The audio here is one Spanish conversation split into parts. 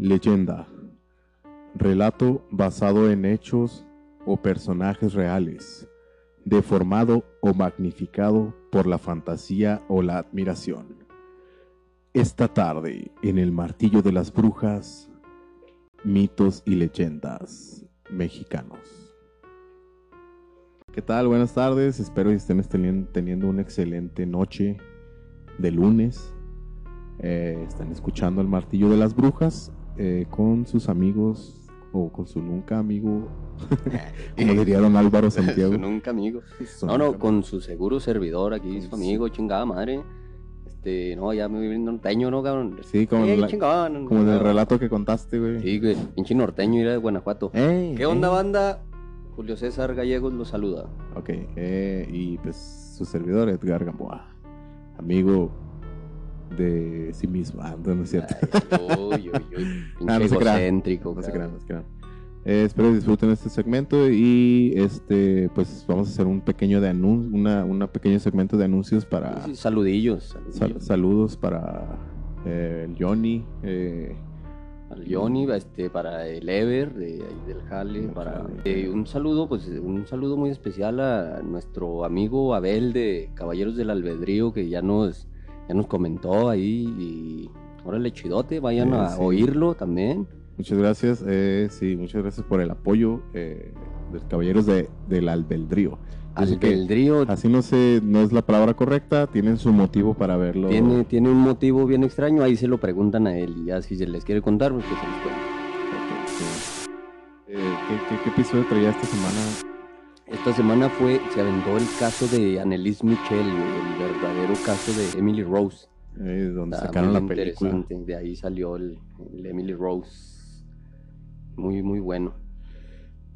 Leyenda. Relato basado en hechos o personajes reales, deformado o magnificado por la fantasía o la admiración. Esta tarde, en el martillo de las brujas, mitos y leyendas mexicanos. ¿Qué tal? Buenas tardes, espero que estén teniendo una excelente noche de lunes. Eh, están escuchando el martillo de las brujas eh, con sus amigos o con su nunca amigo, como diría don Álvaro Santiago. su nunca amigo. no, no, con su seguro servidor aquí, su amigo, chingada madre. Este, no, ya me viene norteño, ¿no, cabrón? Sí, como, en, como en el relato que contaste, güey. Sí, güey, pinche norteño, era de Guanajuato. ¿Qué onda, banda? Julio César Gallegos los saluda. Ok, eh, y pues su servidor, Edgar Gamboa, amigo de sí mismo. Ah, no, es cierto. uy, uy, uy. Ah, no se crean, no se crean. Eh, espero disfruten este segmento y este pues vamos a hacer un pequeño de anuncio, una, una pequeño segmento de anuncios para saludillos, saludos para eh, el Johnny eh, al Johnny este para el Ever de del Jale para eh, un saludo pues un saludo muy especial a nuestro amigo Abel de Caballeros del Albedrío que ya nos ya nos comentó ahí y órale chidote, vayan a oírlo también. Muchas gracias, eh, sí, muchas gracias por el apoyo eh, de los caballeros de, del albedrío. Albedrío. Así no sé, no es la palabra correcta, tienen su motivo para verlo. Tiene, tiene un motivo bien extraño, ahí se lo preguntan a él y ya si se les quiere contar, pues que se les cuenta. Eh, ¿qué, qué, qué episodio traía esta semana? Esta semana fue, se aventó el caso de Annelise Michel, el verdadero caso de Emily Rose. Eh, donde sacaron la película. De ahí salió el, Emily Rose. Muy, muy bueno.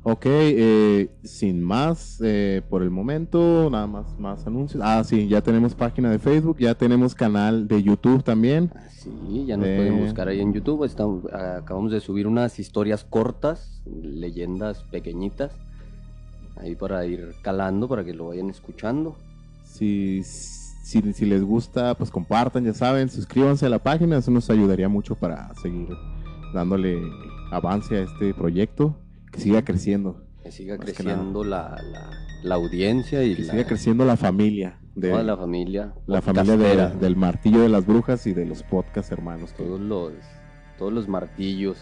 Ok, eh, sin más, eh, por el momento, nada más, más anuncios. Ah, sí, ya tenemos página de Facebook, ya tenemos canal de YouTube también. Ah, sí, ya nos pueden buscar ahí en YouTube. Estamos, acabamos de subir unas historias cortas, leyendas pequeñitas ahí para ir calando, para que lo vayan escuchando. Si, si, si, les gusta, pues compartan, ya saben, suscríbanse a la página, eso nos ayudaría mucho para seguir dándole avance a este proyecto, que siga creciendo. Que siga creciendo la, la, audiencia y que siga creciendo la familia. De, toda la familia. La familia del martillo de las brujas y de los podcast hermanos. Todos los, todos los martillos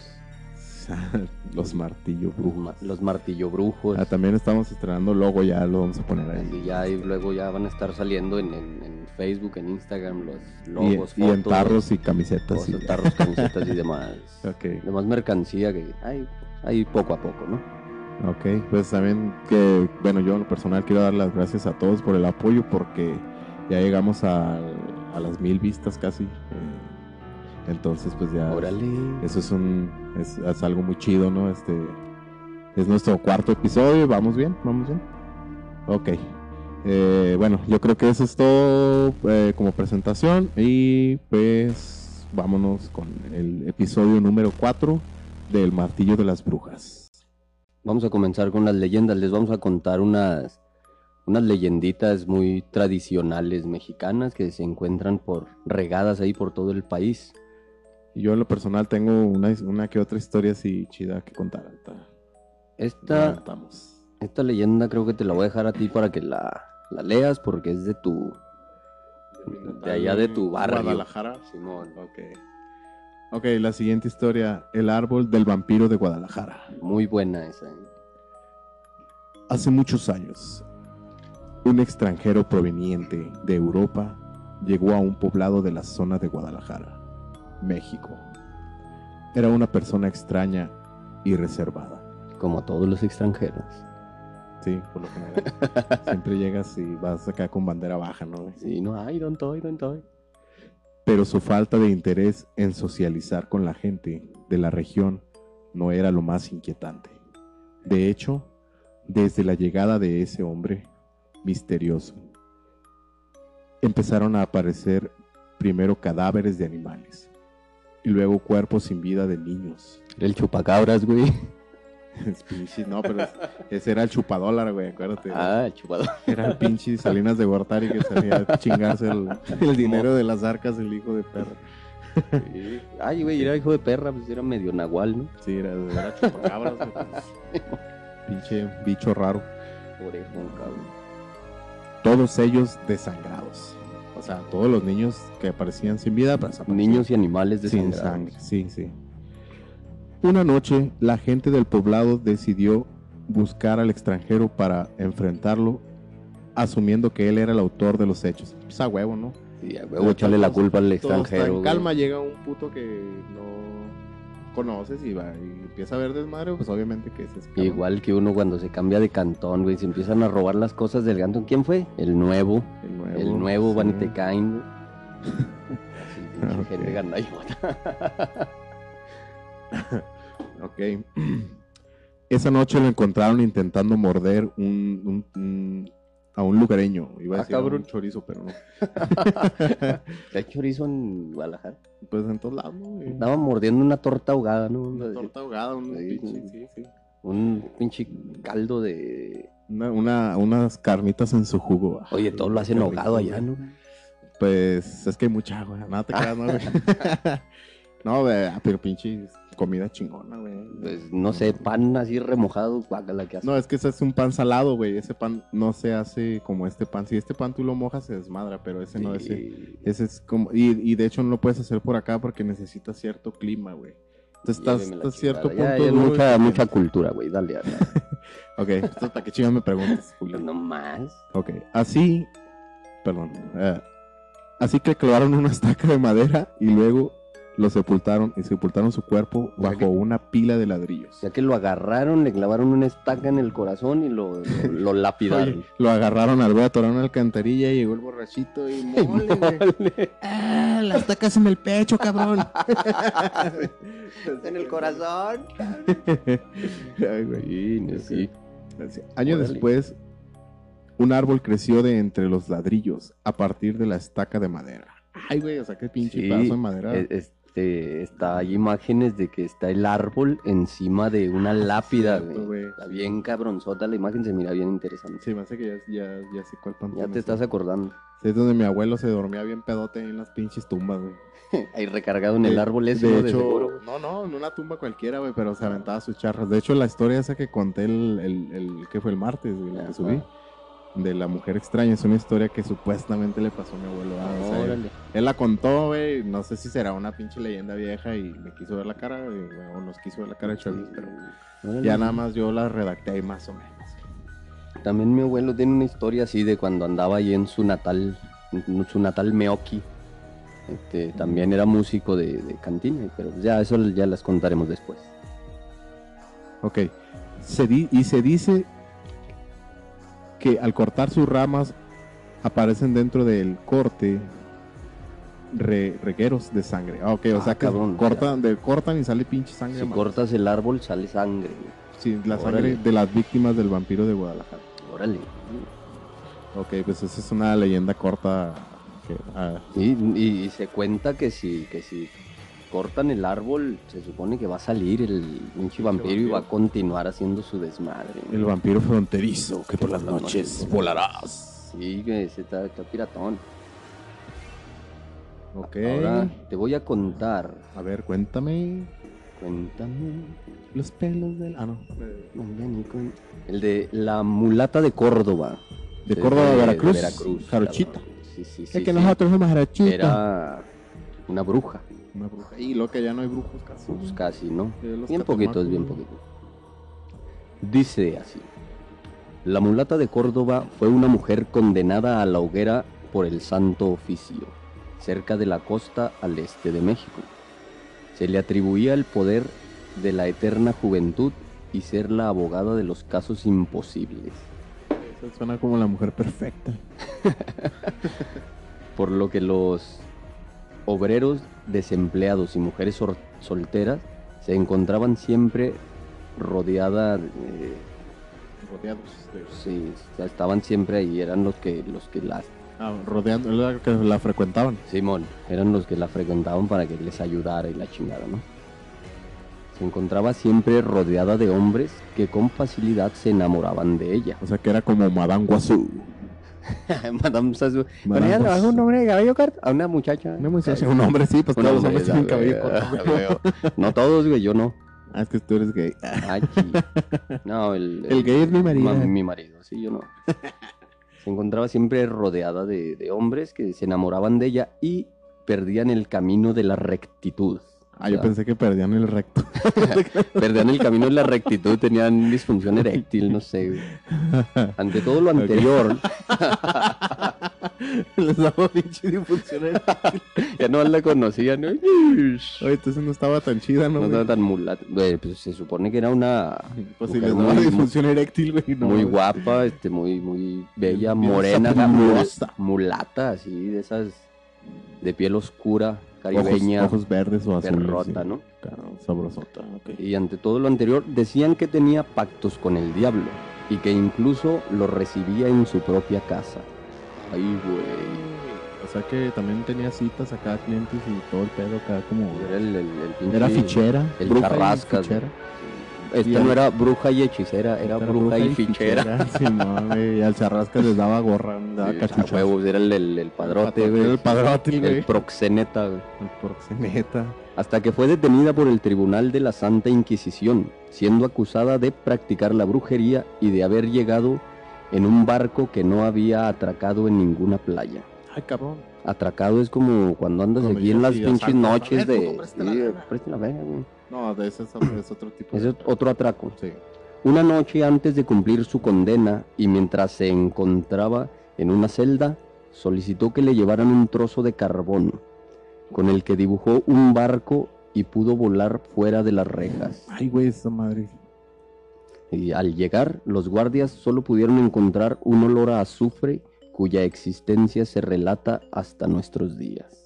los martillo brujos. Los martillo brujos. Ah, también estamos estrenando logo, ya lo vamos a poner ahí. Y ya y luego ya van a estar saliendo en, Facebook, en Instagram, los logos, y, en tarros y camisetas. Y tarros, camisetas y demás. Demás mercancía que hay, hay poco a poco, ¿no? Ok, pues también que, bueno, yo en lo personal quiero dar las gracias a todos por el apoyo porque ya llegamos a, a las mil vistas casi. Eh, entonces, pues ya. Eso es un. Es, algo muy chido, ¿no? Este. Es nuestro cuarto episodio. ¿Vamos bien? ¿Vamos bien? Ok. Eh, bueno, yo creo que eso es todo eh, como presentación. Y pues. Vámonos con el episodio número 4 del Martillo de las Brujas. Vamos a comenzar con las leyendas. Les vamos a contar unas unas leyenditas muy tradicionales mexicanas que se encuentran por regadas ahí por todo el país. Y yo en lo personal tengo una, una que otra historia así chida que contar. Esta, esta leyenda creo que te la voy a dejar a ti para que la, la leas porque es de tu... De allá de tu barrio. Guadalajara. Simón. Ok. Ok, la siguiente historia. El árbol del vampiro de Guadalajara. Muy buena esa. ¿eh? Hace muchos años, un extranjero proveniente de Europa llegó a un poblado de la zona de Guadalajara México. Era una persona extraña y reservada. Como todos los extranjeros. Sí, por lo general. Siempre llegas y vas acá con bandera baja, ¿no? Sí, no, ay, don't toy, don't toy. Pero su falta de interés en socializar con la gente de la región no era lo más inquietante. De hecho, desde la llegada de ese hombre misterioso, empezaron a aparecer primero cadáveres de animales, y luego cuerpos sin vida de niños. El chupacabras, güey. no, pero ese era el chupadólar, güey, acuérdate. Ah, el chupadólar. Era el pinche Salinas de Gortari que salía a chingarse el, dinero de las arcas, el hijo de perro. Sí. Ay, güey, era hijo de perra, pues era medio nahual, ¿no? Sí, era, era chupacabras, güey, pues, Pinche bicho raro. Orejón, cabrón. Todos ellos desangrados. O sea, todos los niños que aparecían sin vida, pues Niños y animales sin desangrados. sangre. Sí, sí. Una noche, la gente del poblado decidió buscar al extranjero para enfrentarlo, asumiendo que él era el autor de los hechos. Pues a huevo, ¿no? Sí, a huevo, echarle la culpa al está extranjero. güey. calma, llega un puto que no conoces y va y empieza a ver desmadre, pues obviamente que es cabrón. Igual que uno cuando se cambia de cantón, güey, se empiezan a robar las cosas del cantón. ¿Quién fue? El nuevo. el nuevo, El nuevo sí. van y te caen. Así, pinche Ok. gente gandallota. Ok. Esa noche lo encontraron intentando morder un, un- un- a un lugareño. Iba a Ah, decir a un chorizo, pero no. ¿Hay chorizo en Guadalajara? Pues en todos lados, ¿no? güey? Estaba mordiendo una torta ahogada, ¿no? Una torta ahogada, un Sí, pinche, sí. sí. Un pinche caldo de... Una, una- unas carnitas en su jugo. Ah, Oye, todo lo hacen ahogado allá. ¿no? Pues es que hay mucha agua, nada te creas, ¿no? no, ah, pero pinche comida chingona, güey. Pues no sé, pan así remojado, guácala que hace. No, es que ese es un pan salado, güey. Ese pan no se hace como este pan. Si este pan tú lo mojas, se desmadra, pero ese no, ese, Sí. ese es como. Y, y de hecho no lo puedes hacer por acá porque necesita cierto clima, güey. Entonces estás la hasta cierto punto. Ya, mucha, mucha cultura, güey, dale. dale. Ok, entonces para qué chingas me preguntas, Julio. no más. Ok, así. Perdón. eh, así que clavaron una estaca de madera y luego lo sepultaron y sepultaron su cuerpo O sea bajo que- una pila de ladrillos. Ya que lo agarraron, le clavaron una estaca en el corazón y lo, lo, lo lapidaron. Oye, lo agarraron al en la alcantarilla y llegó el borrachito y mole. ¡Ah! La estacas en el pecho, cabrón. en el corazón. Ay, güey. Sí, no, sí. Años Órale. después, un árbol creció de entre los ladrillos a partir de la estaca de madera. Ay, güey, o sea, qué pinche Sí, pedazo de madera. E- Este, está, hay imágenes de que está el árbol encima de una lápida, cierto, güey. güey. Está bien cabronzota la imagen, se mira bien interesante. Sí, me hace que ya, ya, ya sé cuál. Ya te estás acordando. Es donde mi abuelo se dormía bien pedote en las pinches tumbas, güey. Ahí recargado en el De- árbol ese, de ¿no? De hecho, seguro. no, no, en una tumba cualquiera, güey, pero se aventaba sus charras. De hecho, la historia esa que conté el, el, el que fue el martes, güey, la que subí, de la mujer extraña, es una historia que supuestamente le pasó a mi abuelo. ah, o sea, él, él la contó, güey, no sé si será una pinche leyenda vieja y me quiso ver la cara, güey, o nos quiso ver la cara de Chavis, pero Órale. ya nada más yo la redacté ahí más o menos. También mi abuelo tiene una historia así de cuando andaba ahí en su natal, en su natal Meoki. Este, también era músico de, de cantina, pero ya eso ya las contaremos después. Ok. Se di- y se dice que al cortar sus ramas aparecen dentro del corte re- regueros de sangre. Ah, ok, o Ah, sea que cabrón, cortan, de, cortan y sale pinche sangre. Si cortas el árbol sale sangre. Sí, la Órale. sangre de las víctimas del vampiro de Guadalajara. Órale. Ok, pues esa es una leyenda corta. que, ah, y, y se cuenta que si, que si cortan el árbol, se supone que va a salir el pinche vampiro y va a continuar haciendo su desmadre. el vampiro fronterizo que por las noches volarás. Sí, que se está, está piratón. Ok. Ahora te voy a contar. A ver, cuéntame. Cuéntame. Los pelos del. Ah, no. El de la mulata de Córdoba. De Córdoba, de- Veracruz. de Veracruz. Jarochita. cabrón. Sí, sí, Es sí. que sí. nosotros somos jarochita. Era una bruja. Una bruja. Y lo que ya no hay brujos casi. Pues casi, ¿no? Bien poquitos, catamacos. bien poquitos. Dice así. La mulata de Córdoba fue una mujer condenada a la hoguera por el santo oficio, cerca de la costa al este de México. Se le atribuía el poder de la eterna juventud y ser la abogada de los casos imposibles, Eso suena como la mujer perfecta. por lo que los obreros desempleados y mujeres solteras se encontraban siempre rodeadas de Rodeados. de- Sí, o sea, estaban siempre ahí, eran los que los que las Ah, rodeando, era que la frecuentaban. Simón, eran los que la frecuentaban para que les ayudara y la chingada, ¿no? Se encontraba siempre rodeada de hombres que con facilidad se enamoraban de ella. O sea que era como Madame Guazú. Madame. Con Madame ella un hombre de cabello corto. A una muchacha. Una muchacha, un hombre, sí, pues todos los hombre, hombres tienen cabello corto, ah. No todos, güey, yo no. Ah, es que tú eres gay. Ay, chi. No, el, El gay es mi marido. ma- mi marido, sí, yo no. Se encontraba siempre rodeada de, de hombres que se enamoraban de ella y perdían el camino de la rectitud. Ah, yo sea, pensé que perdían el recto. Perdían el camino de la rectitud, tenían disfunción eréctil, no sé. güey. Ante todo lo anterior, Les daba pinche difusión. ya no la conocían. ¿no? Oye, entonces no estaba tan chida, ¿no? No güey? estaba tan mulata. Güey, pues se supone que era una Pues si les daba disfunción eréctil, güey. no, muy güey. guapa, este, muy, muy bella, morena, mulata, así, de esas de piel oscura, caribeña, ojos verdes o azules. perrota, sí. ¿no? Claro, sabrosota, ok. Y ante todo lo anterior, decían que tenía pactos con el diablo y que incluso lo recibía en su propia casa. Ay, güey. O sea que también tenía citas acá, clientes y todo el pedo acá como... Era el, el, el pinche- Era fichera. el charrascas, fichera. Esta no era bruja y hechicera, era, bruja, y fichera. Sí, no, güey, y al charrascas les daba gorra, daba Sí, cachuchas. a huevos, era el, el, el padrote, Era güey. el padrote, güey. El proxeneta, güey. El proxeneta. hasta que fue detenida por el Tribunal de la Santa Inquisición, siendo acusada de practicar la brujería y de haber llegado en un barco que no había atracado en ninguna playa. Ay, cabrón. Atracado es como cuando andas Cuando aquí en las pinches noches de... la Sí, No, de ese es otro, tipo de... es otro atraco. Sí. Una noche antes de cumplir su condena y mientras se encontraba en una celda, solicitó que le llevaran un trozo de carbón, con el que dibujó un barco y pudo volar fuera de las rejas. Ay, güey, esa madre. Y al llegar, los guardias solo pudieron encontrar un olor a azufre cuya existencia se relata hasta nuestros días.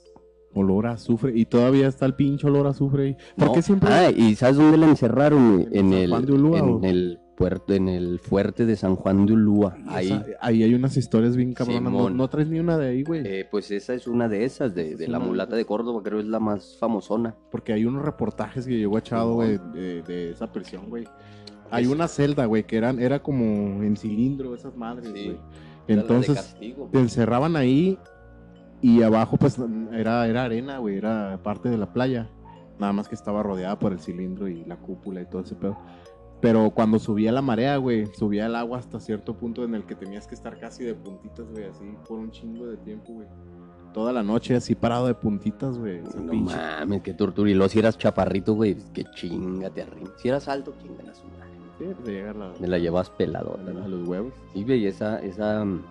Olor a azufre. Y todavía está el pinche olor a azufre ahí. ¿Por No, qué siempre...? Ah, ¿y sabes dónde la encerraron? ¿En En San el, Juan de Ulúa, en el puerto, en el fuerte de San Juan de Ulúa. Ahí. esa- ahí hay unas historias bien cabronas. No, no traes ni una de ahí, güey. Eh, pues esa es una de esas, de, la mulata de Córdoba, creo es la más famosona. Porque hay unos reportajes que llegó echado, güey, de, de esa prisión, güey. Hay una celda, güey, que eran, era como en cilindro esas madres, Sí. güey. Entonces, castigo. te encerraban ahí y abajo, pues, era, era arena, güey, era parte de la playa. Nada más que estaba rodeada por el cilindro y la cúpula y todo ese pedo. Pero cuando subía la marea, güey, subía el agua hasta cierto punto en el que tenías que estar casi de puntitas, güey, así por un chingo de tiempo, güey. Toda la noche así parado de puntitas, güey. No pinche- mames, qué tortura. Y luego si eras chaparrito, güey, que chingate arriba. Si eras alto, chingate a su madre. Sí, te llega la- Me la llevas peladota, a los huevos. Sí, güey, esa, esa mm,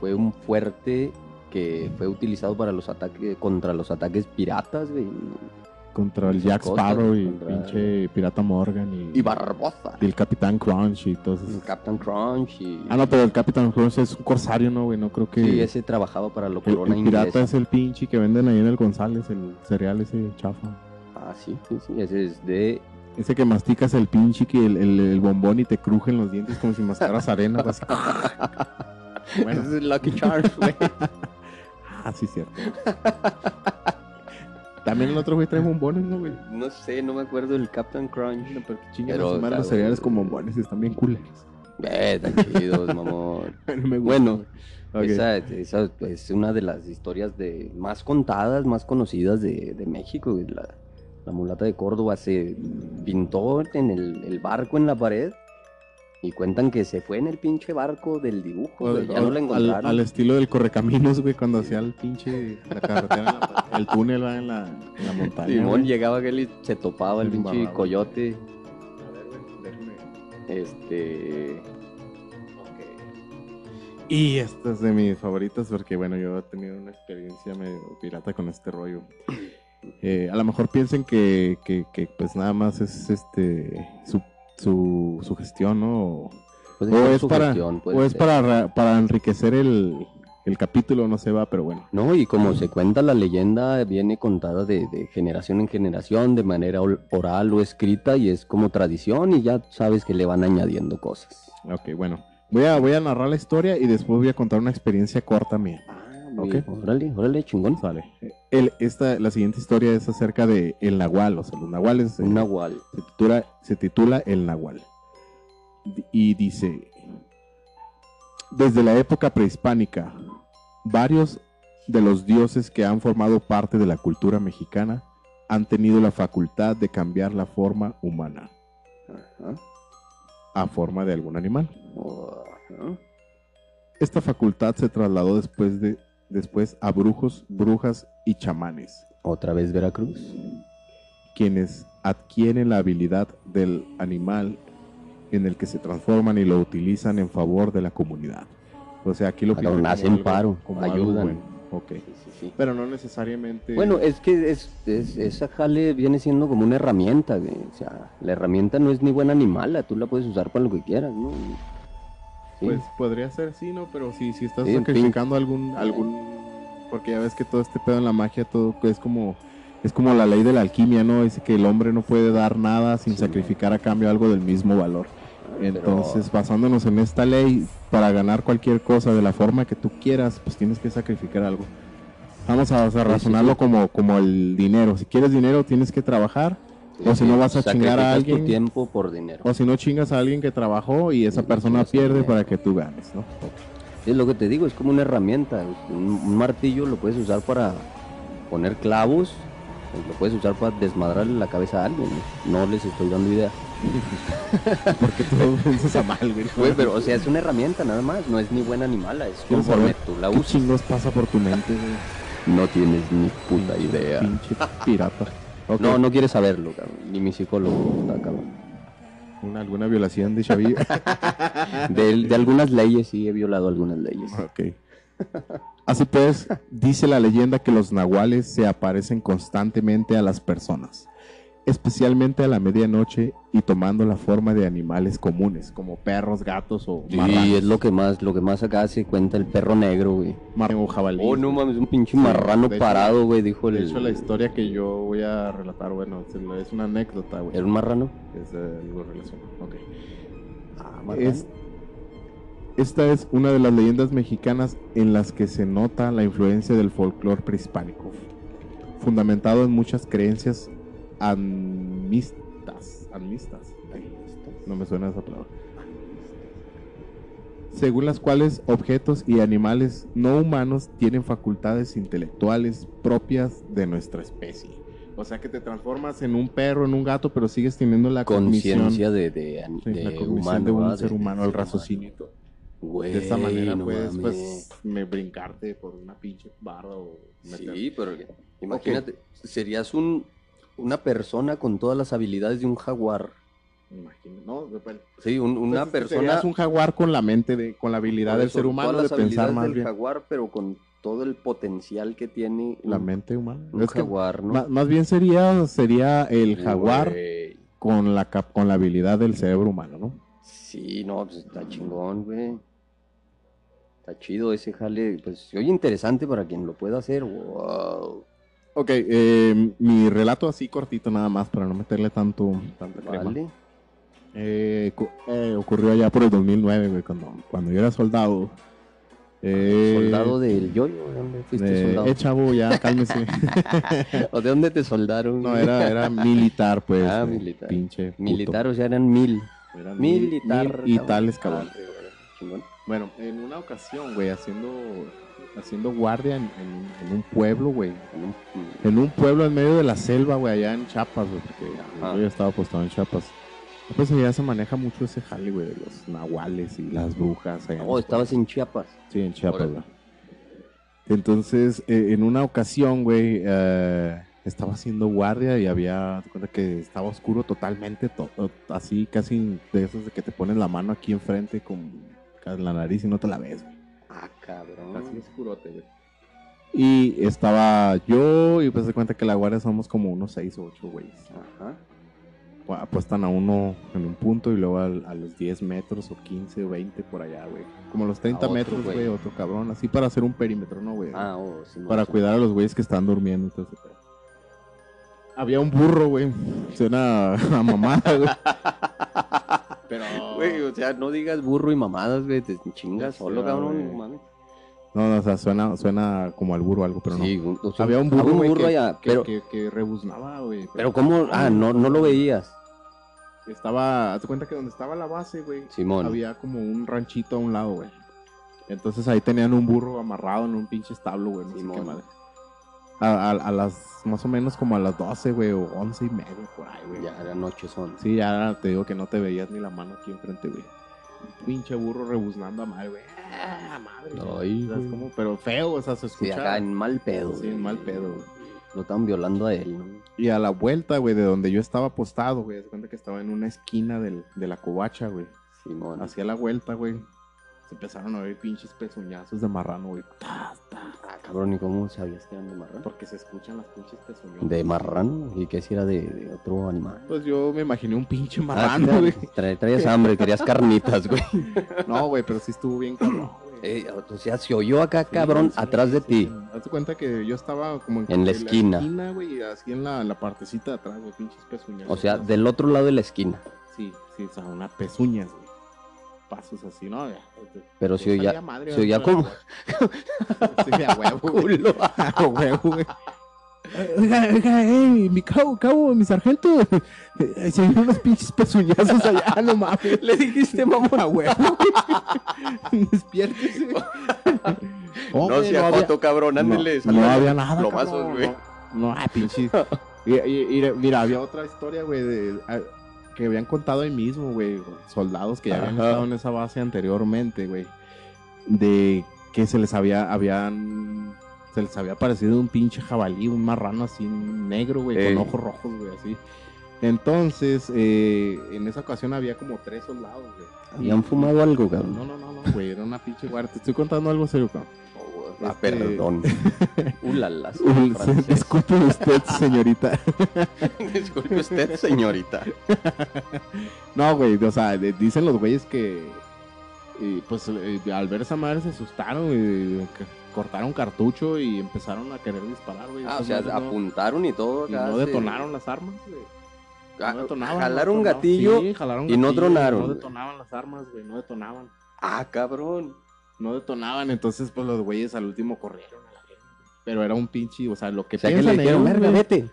fue un fuerte que fue utilizado para los ataques, contra los ataques piratas, güey. Contra el Jack cosas, Sparrow y contra- pinche Pirata Morgan y, Y Barbosa. y el Capitán Crunch y todos El esos. Captain Crunch y... Ah, no, pero el Capitán Crunch es un corsario, ¿no, güey? No creo que... Sí, ese trabajaba para la el, el pirata inglesa. es el pinche que venden ahí en el González, el cereal ese chafa. Ah, sí, sí, sí, ese es de... Ese que masticas el pinche que el, el, el bombón y te crujen los dientes como si mascaras arena. pues. Bueno. Ese es Lucky Charms, güey. Ah, sí, cierto. También el otro güey trae bombones, ¿no, güey? No sé, no me acuerdo del Captain Crunch. No, pero chingan Pero, madre los cereales con bombones, están bien culeros. Eh, tan chidos, mamón. No me gusta, Bueno, güey. Ok. Esa, esa es una de las historias de más contadas, más conocidas de, de México. La, la mulata de Córdoba se pintó en el, el barco en la pared y cuentan que se fue en el pinche barco del dibujo. güey, ya no la al, encontraron. al estilo del correcaminos, güey, cuando hacía el pinche la carretera, la- el túnel va en la, en la montaña. Simón güey. llegaba aquel y se topaba el pinche coyote. A ver, güey, déjame. Este. Y esta es de mis favoritas porque, bueno, yo he tenido una experiencia medio pirata con este rollo. Eh, a lo mejor piensen que, que, que, pues nada más es este su, su, su gestión, ¿no? O, es para, gestión, o es para, ra- para enriquecer el, el capítulo, no se va, pero bueno. No, y como se cuenta, la leyenda viene contada de, de generación en generación, de manera oral o escrita, y es como tradición, y ya sabes que le van añadiendo cosas. Ok, bueno. Voy a, voy a narrar la historia y después voy a contar una experiencia corta mía. Muy Órale, órale, chingón. Sale. El, esta, la siguiente historia es acerca de el nahual, o sea, los nahuales. eh, Un nahual. se, titula, se titula El Nahual. Y dice: Desde la época prehispánica, varios de los dioses que han formado parte de la cultura mexicana han tenido la facultad de cambiar la forma humana Ajá. a forma de algún animal. Ajá. Esta facultad se trasladó después, de, después a brujos, brujas y chamanes, Otra vez Veracruz. quienes adquieren la habilidad del animal en el que se transforman y lo utilizan en favor de la comunidad. O sea, aquí lo como hacen paro, como algo ayudan. bueno. Ok. Sí, sí, sí. Pero no necesariamente. Bueno, es que es, es- esa jale viene siendo como una herramienta, güey. O sea, la herramienta no es ni buena ni mala, tú la puedes usar para lo que quieras, ¿no? Sí. Pues podría ser, sí, ¿no? Pero si, si estás Sí, sacrificando algún, algún... Porque ya ves que todo este pedo en la magia, todo es como... Es como la ley de la alquimia, ¿no? Dice que el hombre no puede dar nada sin Sí. sacrificar a cambio algo del mismo valor. Pero- Entonces, basándonos en esta ley, para ganar cualquier cosa de la forma que tú quieras, pues tienes que sacrificar algo. Vamos a, sí, razonarlo. Como, como el dinero. Si quieres dinero, tienes que trabajar. O si no vas a chingar a alguien. tu tiempo por dinero. O si no, chingas a alguien que trabajó y esa persona pierde para que tú ganes, ¿no? Es lo que te digo, es como una herramienta. Un, un martillo lo puedes usar para poner clavos, pues, lo puedes usar para desmadrarle la cabeza a alguien. No, No les estoy dando idea. Porque tú piensas a mal, güey. Pero o sea, es una herramienta nada más, no es ni buena ni mala, es conforme saber tú la ¿Qué usas. chingos pasa por tu mente, güey? No tienes ni puta idea. Pinche pirata. Ok. No, no quieres saberlo, cabrón. Ni mi psicólogo está, cabrón. Una- ¿Alguna violación de chavillo? De, de algunas leyes sí he violado algunas leyes. ok. Así pues, dice la leyenda que los nahuales se aparecen constantemente a las personas, especialmente a la medianoche y tomando la forma de animales comunes, como perros, gatos o Sí, marranos. es lo que más, lo que más acá se cuenta el perro negro, güey. Marrano jabalí. Oh, no mames, un pinche Sí, marrano hecho- parado, güey, dijo el... De hecho, la historia que yo voy a relatar, bueno, es- una anécdota, güey. ¿Era un marrano? Es eh, algo relacionado. Ok. Ah, Es- esta es una de las leyendas mexicanas en las que se nota la influencia del folclore prehispánico, fundamentado en muchas creencias Animistas. Ay, no me suena esa palabra. Según las cuales objetos y animales no humanos tienen facultades intelectuales propias de nuestra especie. O sea que te transformas en un perro, en un gato, pero sigues teniendo la Conciencia de, de, sí, de la humano, de un ser De- humano, de el raciocinio. Güey, De esta manera no puedes, pues, me brincarte por una pinche barra o Sí, pero imagínate, serías un, una persona con todas las habilidades de un jaguar. Imagina- no, Sí, un- una persona... serías un jaguar con la mente de, con la habilidad del ser humano de pensar más del bien jaguar, pero con todo el potencial que tiene la un, mente humana. un Es que jaguar, ¿no? más bien sería sería el jaguar con la cap- con la habilidad del cerebro humano, ¿no? Sí, no, pues está chingón, güey. Está chido ese jale, pues se oye interesante para quien lo pueda hacer. Wow. Ok, eh, mi relato así cortito nada más para no meterle tanto tanta crema. Vale. Eh, eh, ocurrió allá por el 2009, güey, cuando, cuando yo era soldado. Eh, ¿Soldado del yoyo? ¿De dónde fuiste soldado? eh, chavo, ya, cálmese. ¿O de dónde te soldaron? no, era, era militar, pues. Ah, eh, militar. Pinche. puto. Militar, o sea, eran mil. Eran mil- Militar. mil y tales, cabrón. Ah. Bueno, en una ocasión, güey, haciendo, haciendo guardia en, en- en un pueblo, güey. En un- pueblo en medio de la selva, güey, allá en Chiapas, güey, porque Ajá. yo ya estaba apostado en Chiapas. Pues allá se maneja mucho ese jale, güey, de los nahuales y las brujas. allá Oh, estabas en Chiapas. Sí, en Chiapas, güey. Entonces, eh, en una ocasión, güey, eh, estaba haciendo guardia y había, te cuenta que estaba oscuro totalmente, to- así casi de esos de que te pones la mano aquí enfrente con la nariz y no te la ves, güey. Ah, cabrón. Así oscurote, güey. Y estaba yo y pues se cuenta que la guardia somos como unos 6 o 8 güeyes. Ajá. Pu- Apuestan a uno en un punto y luego al- a, los 10 metros o 15 o 20 por allá, güey. Como los 30 otro, metros, güey. otro cabrón. Así para hacer un perímetro, ¿no, güey? Ah, oh, sí, no, para sí. cuidar a los güeyes que están durmiendo pedo. Había un burro, güey. Suena a mamada, güey. Pero... Güey, o sea, no digas burro y mamadas, güey, te chingas solo, sé, cabrón, no. No, o sea, suena, suena como al burro algo, pero no. Sí, un- o sea, Había un burro, güey, que, allá, que, pero, que, que rebuznaba, güey. pero ¿cómo? Ah, no, no lo veías. Estaba, haz de cuenta que donde estaba la base, güey, Simón. había como un ranchito a un lado, güey. Entonces ahí tenían un burro amarrado en un pinche establo, güey. No sé Simón. qué madre. A, a- a las, más o menos como a las 12, güey, o 11 y media, por ahí, güey. Ya era noche son. Sí, ya te digo que no te veías ni la mano aquí enfrente, güey. Pinche burro rebuznando a madre, güey. Ah, madre. Ay, güey. como, pero feo, o sea, se Sí, escucha. acá en mal pedo. Sí, en mal pedo, güey. Lo estaban violando a él, ¿no? Y a la vuelta, güey, de donde yo estaba apostado, güey. Se cuenta que estaba en una esquina del- de la covacha, güey. Simón. Hacia la vuelta, güey. Se empezaron a ver pinches pezuñazos de marrano, güey. Tas, tas, Ah, cabrón, ¿y cómo sabías que eran de marrano? Porque se escuchan las pinches pezuñazos. ¿De marrano? ¿Y qué si era de, de otro animal? Pues yo me imaginé un pinche Ah, marrano, sí, güey. tra- traías hambre, querías carnitas, güey. No, güey, pero sí estuvo bien cabrón, güey. Eh, o sea, se oyó acá, Sí, cabrón, sí, atrás de ti. Hazte cuenta que yo estaba como En la esquina. güey, y así en la, en la partecita de atrás, güey, pinches pezuñas. O sea, del otro lado de la esquina. Sí, sí, o sea, unas pezuñas, güey. Pasos así, ¿no? Ya, Pero se oía- se oía como- güey. Sí, a huevo. A huevo, güey. Oiga, oiga, eh, mi cabo, cabo, mi sargento. eh, Se vieron unos pinches pezuñazos allá, no mames. Le dijiste, mamón. A huevo, güey. Despiértese. Oh, no sea había- foto, cabrón, ándele. no, no había nada. plomazos, güey. No, no ah, pinche. Y- y- y- mira, había otra historia, güey, de, ah, que habían contado ahí mismo, güey, soldados que ya habían Ajá. estado en esa base anteriormente, güey, de que se les había, habían, se les había parecido un pinche jabalí, un marrano así negro, güey, Ey. con ojos rojos, güey, así. Entonces, eh, en esa ocasión había como tres soldados, güey. Habían fumado algo, No, cabrón. no, no, no, güey, era una pinche guardia. Te estoy contando algo serio, cabrón. Ah, Este- perdón. Disculpe usted, señorita. Disculpe usted, señorita. No, güey, o sea, dicen los güeyes que, pues, eh, al ver esa madre se asustaron y cortaron cartucho y empezaron a querer disparar, güey. Ah, o sea, no- apuntaron y todo. y no detonaron las armas, güey. Ah, No detonaban, jalaron no detonaban. gatillo Sí, jalaron y no tronaron, No detonaban las armas, güey, no detonaban. Ah, cabrón. No detonaban, entonces, pues, los güeyes al último corrieron a la verga. Pero era un pinche, o sea, lo que O sea, que le piensan dijeron, ellos, verga, güey". vete.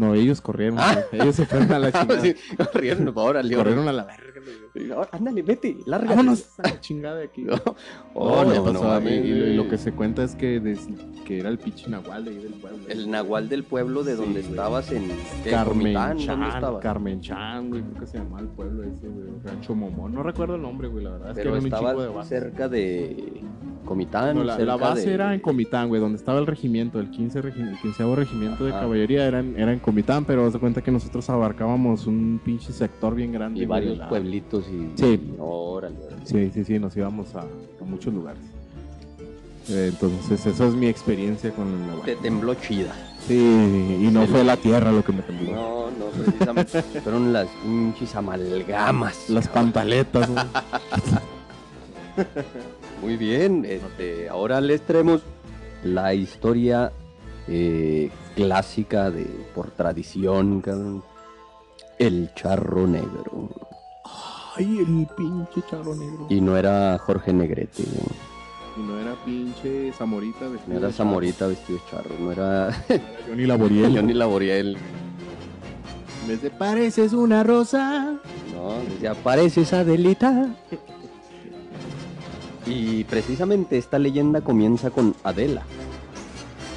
No, ellos corrieron, Ah. ellos se fueron a la chingada. Sí, corrieron, órale, corrieron a la verga, Ándale, vete, lárgate. Vámonos a la chingada de aquí. Oh, No, no, o no mames, y, y lo- que se cuenta es que, des- que era el pinche nahual de ahí del pueblo. El nahual del pueblo de donde estabas en. Carmen Comitán, ¿dónde Chan? Carmen Chan, güey, creo que se llamaba el pueblo ese, güey, Rancho Momón. No recuerdo el nombre, güey, la verdad. es que Pero eran un estaba de cerca de Comitán. No, la, la base de- era en Comitán, güey, donde estaba el regimiento, el 15 regi- el 15 regimiento de caballería era en, era en Comitán, pero haz de cuenta que nosotros abarcábamos un pinche sector bien grande. Y varios la- pueblitos y... Sí. y órale, órale. Sí, sí, sí, nos íbamos a, a muchos lugares. Eh, entonces, esa es mi experiencia con el nahual. Te tembló chida. Sí, y no fue la tierra lo que me tembló. No, no, precisamente. Fueron las pinches amalgamas. Las pantaletas. Muy bien, este, ahora les traemos la historia eh, clásica de por tradición, cabrón. El charro negro. Ay, el pinche charro negro. Y no era Jorge Negrete, Y no era pinche Zamorita vestido no era de Zamorita vestido de charro, no era Johnny Laboriel. Johnny Laboriel. En vez de pareces una rosa. No, ya aparece esa delita. Y precisamente esta leyenda comienza con Adela,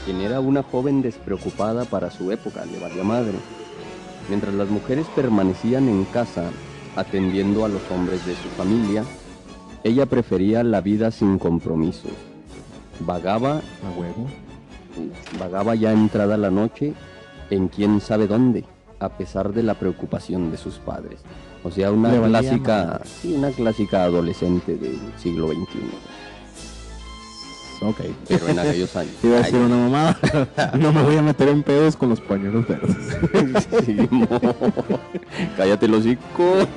quien era una joven despreocupada para su época, le valía madre. Mientras las mujeres permanecían en casa atendiendo a los hombres de su familia, ella prefería la vida sin compromisos. Vagaba, A huevo. vagaba ya entrada la noche en quién sabe dónde, a pesar de la preocupación de sus padres. O sea, una clásica, sí, una clásica adolescente del siglo XXI, Ok. pero en aquellos años. Te iba a decir una mamada. no me voy a meter en pedos con los pañuelos verdes. sí. Cállate el hocico.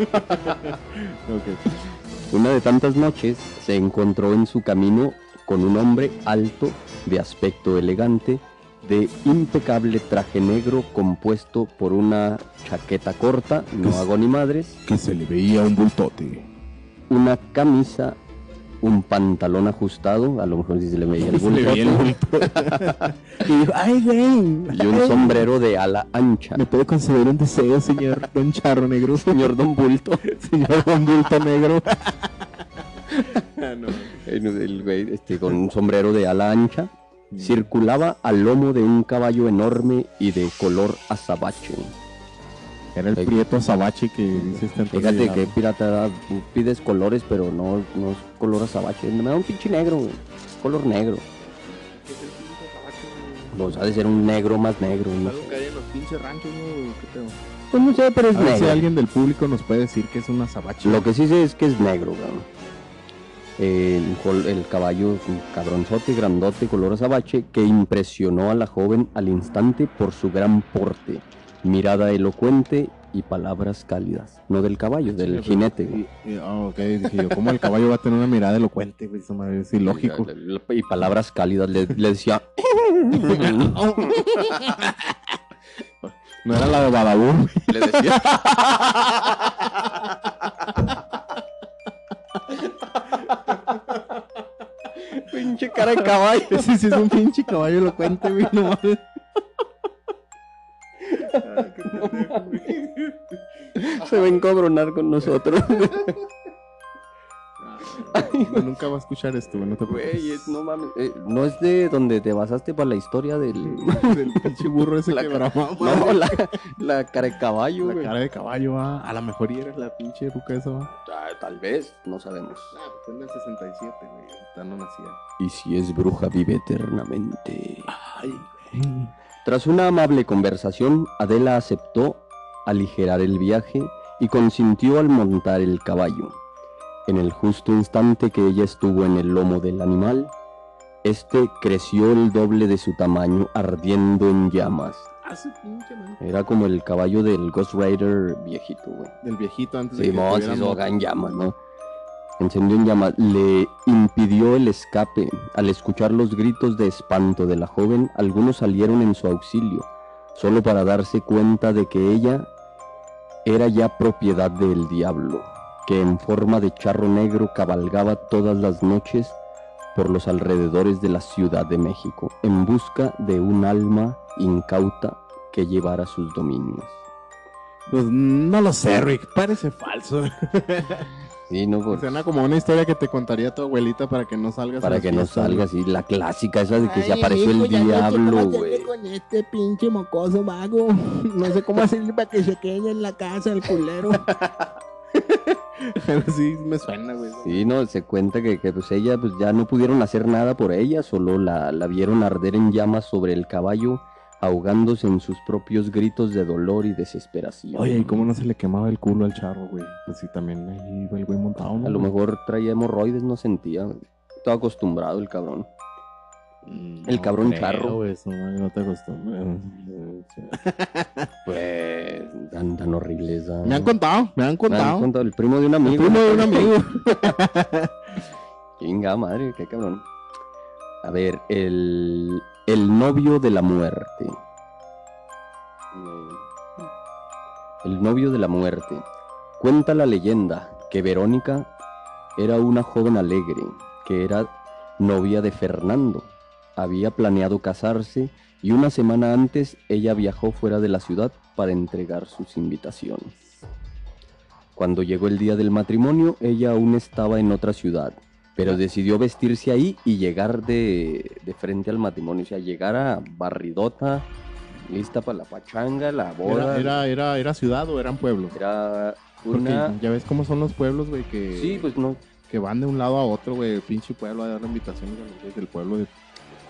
Una de tantas noches se encontró en su camino con un hombre alto, de aspecto elegante, de impecable traje negro compuesto por una chaqueta corta, no hago ni madres, Que se le veía un bultote. una camisa, un pantalón ajustado, a lo mejor si se le veía el bultote. y dijo, ay, güey. y un ay, sombrero de ala ancha. ¿Me puede conceder un deseo, señor Don Charro Negro? Señor Don Bulto. señor Don Bulto Negro. no. El güey, este, con un sombrero de ala ancha, circulaba al lomo de un caballo enorme y de color azabache. Era el prieto azabache que dice este Fíjate que pirata pides colores, pero no, no es color azabache. Me da un pinche negro, güey. Color negro. Pues ha de ser un negro más negro. No, Algo que hay en los pinches ranchos, ¿no? ¿Qué pedo? Pues no sé, pero es A ver si negro. alguien del público nos puede decir que es un azabache. Lo que sí sé es que es negro, cabrón. El, el caballo cabronzote, grandote, color azabache, que impresionó a la joven al instante por su gran porte, mirada elocuente y palabras cálidas. No del caballo, del Sí, jinete. güey. Y, y- ok, dije yo, ¿cómo el caballo va a tener una mirada elocuente? Esa madre es ilógico. Y palabras cálidas. Le, le decía, No era la de Badabun, güey. le decía. Pinche cara de caballo. Ese sí es un pinche caballo elocuente, güey, no mames. Se va a encabronar con nosotros. No, nunca va a escuchar esto, güey, no te Güey, preocupes. es- no mames. eh, no es de donde te basaste para la historia del. Del pinche burro ese La que ca- bramaba. No, la, la cara de caballo, La güey. cara de caballo, va. A lo mejor y eres la pinche ruca esa, va. Ah, tal vez, no sabemos. Ah, pues en el 67, güey. No nacía. Y si es bruja, vive eternamente. Ay, güey. Tras una amable conversación, Adela aceptó aligerar el viaje y consintió al montar el caballo. En el justo instante que ella estuvo en el lomo del animal, este creció el doble de su tamaño, ardiendo en llamas. Era como el caballo del Ghost Rider viejito, güey. Del viejito antes de que Simón se hizo en llamas, ¿no? Encendió en llamas. Le impidió el escape. Al escuchar los gritos de espanto de la joven, algunos salieron en su auxilio, solo para darse cuenta de que ella era ya propiedad del diablo, que en forma de charro negro cabalgaba todas las noches por los alrededores de la Ciudad de México, en busca de un alma incauta que llevara a sus dominios. Pues no lo sé, Rick. Parece falso. Sí, no, pues, Suena como una historia que te contaría tu abuelita para que no salgas. para que no fiestas, salga güey. así la clásica esa de que se Ay, apareció mijo, el no diablo, hacerle güey. con este pinche mocoso vago. No sé cómo hacerle para que se quede en la casa el culero. Pero sí me suena, güey. Sí, no, se cuenta que, que, pues ella pues ya no pudieron hacer nada por ella, solo la, la vieron arder en llamas sobre el caballo, ahogándose en sus propios gritos de dolor y desesperación. Oye, ¿y cómo no se le quemaba el culo al charro, güey? Pues sí, también ahí iba el güey montado, ¿no? A lo mejor traía hemorroides, no sentía. güey. Estaba acostumbrado el cabrón. Mm, el cabrón creo, charro. eso, no te acostumbras. Pues tan, tan horrible esa. Me han contado, me han Me han contado. contado, el primo de un El amigo. primo de un amigo. Chinga madre, qué cabrón. A ver, el, el novio de la muerte. El novio de la muerte. Cuenta la leyenda que Verónica era una joven alegre, que era novia de Fernando. Había planeado casarse y una semana antes ella viajó fuera de la ciudad para entregar sus invitaciones. Cuando llegó el día del matrimonio, ella aún estaba en otra ciudad, pero decidió vestirse ahí y llegar de, de frente al matrimonio, o sea, llegar a barridota, lista para la pachanga, la boda. Era, era, era, era ciudad o eran pueblos. Era Porque una... ya ves cómo son los pueblos, güey, que, Sí, pues no, que van de un lado a otro, güey, pinche pueblo a dar invitaciones a los güeyes del pueblo de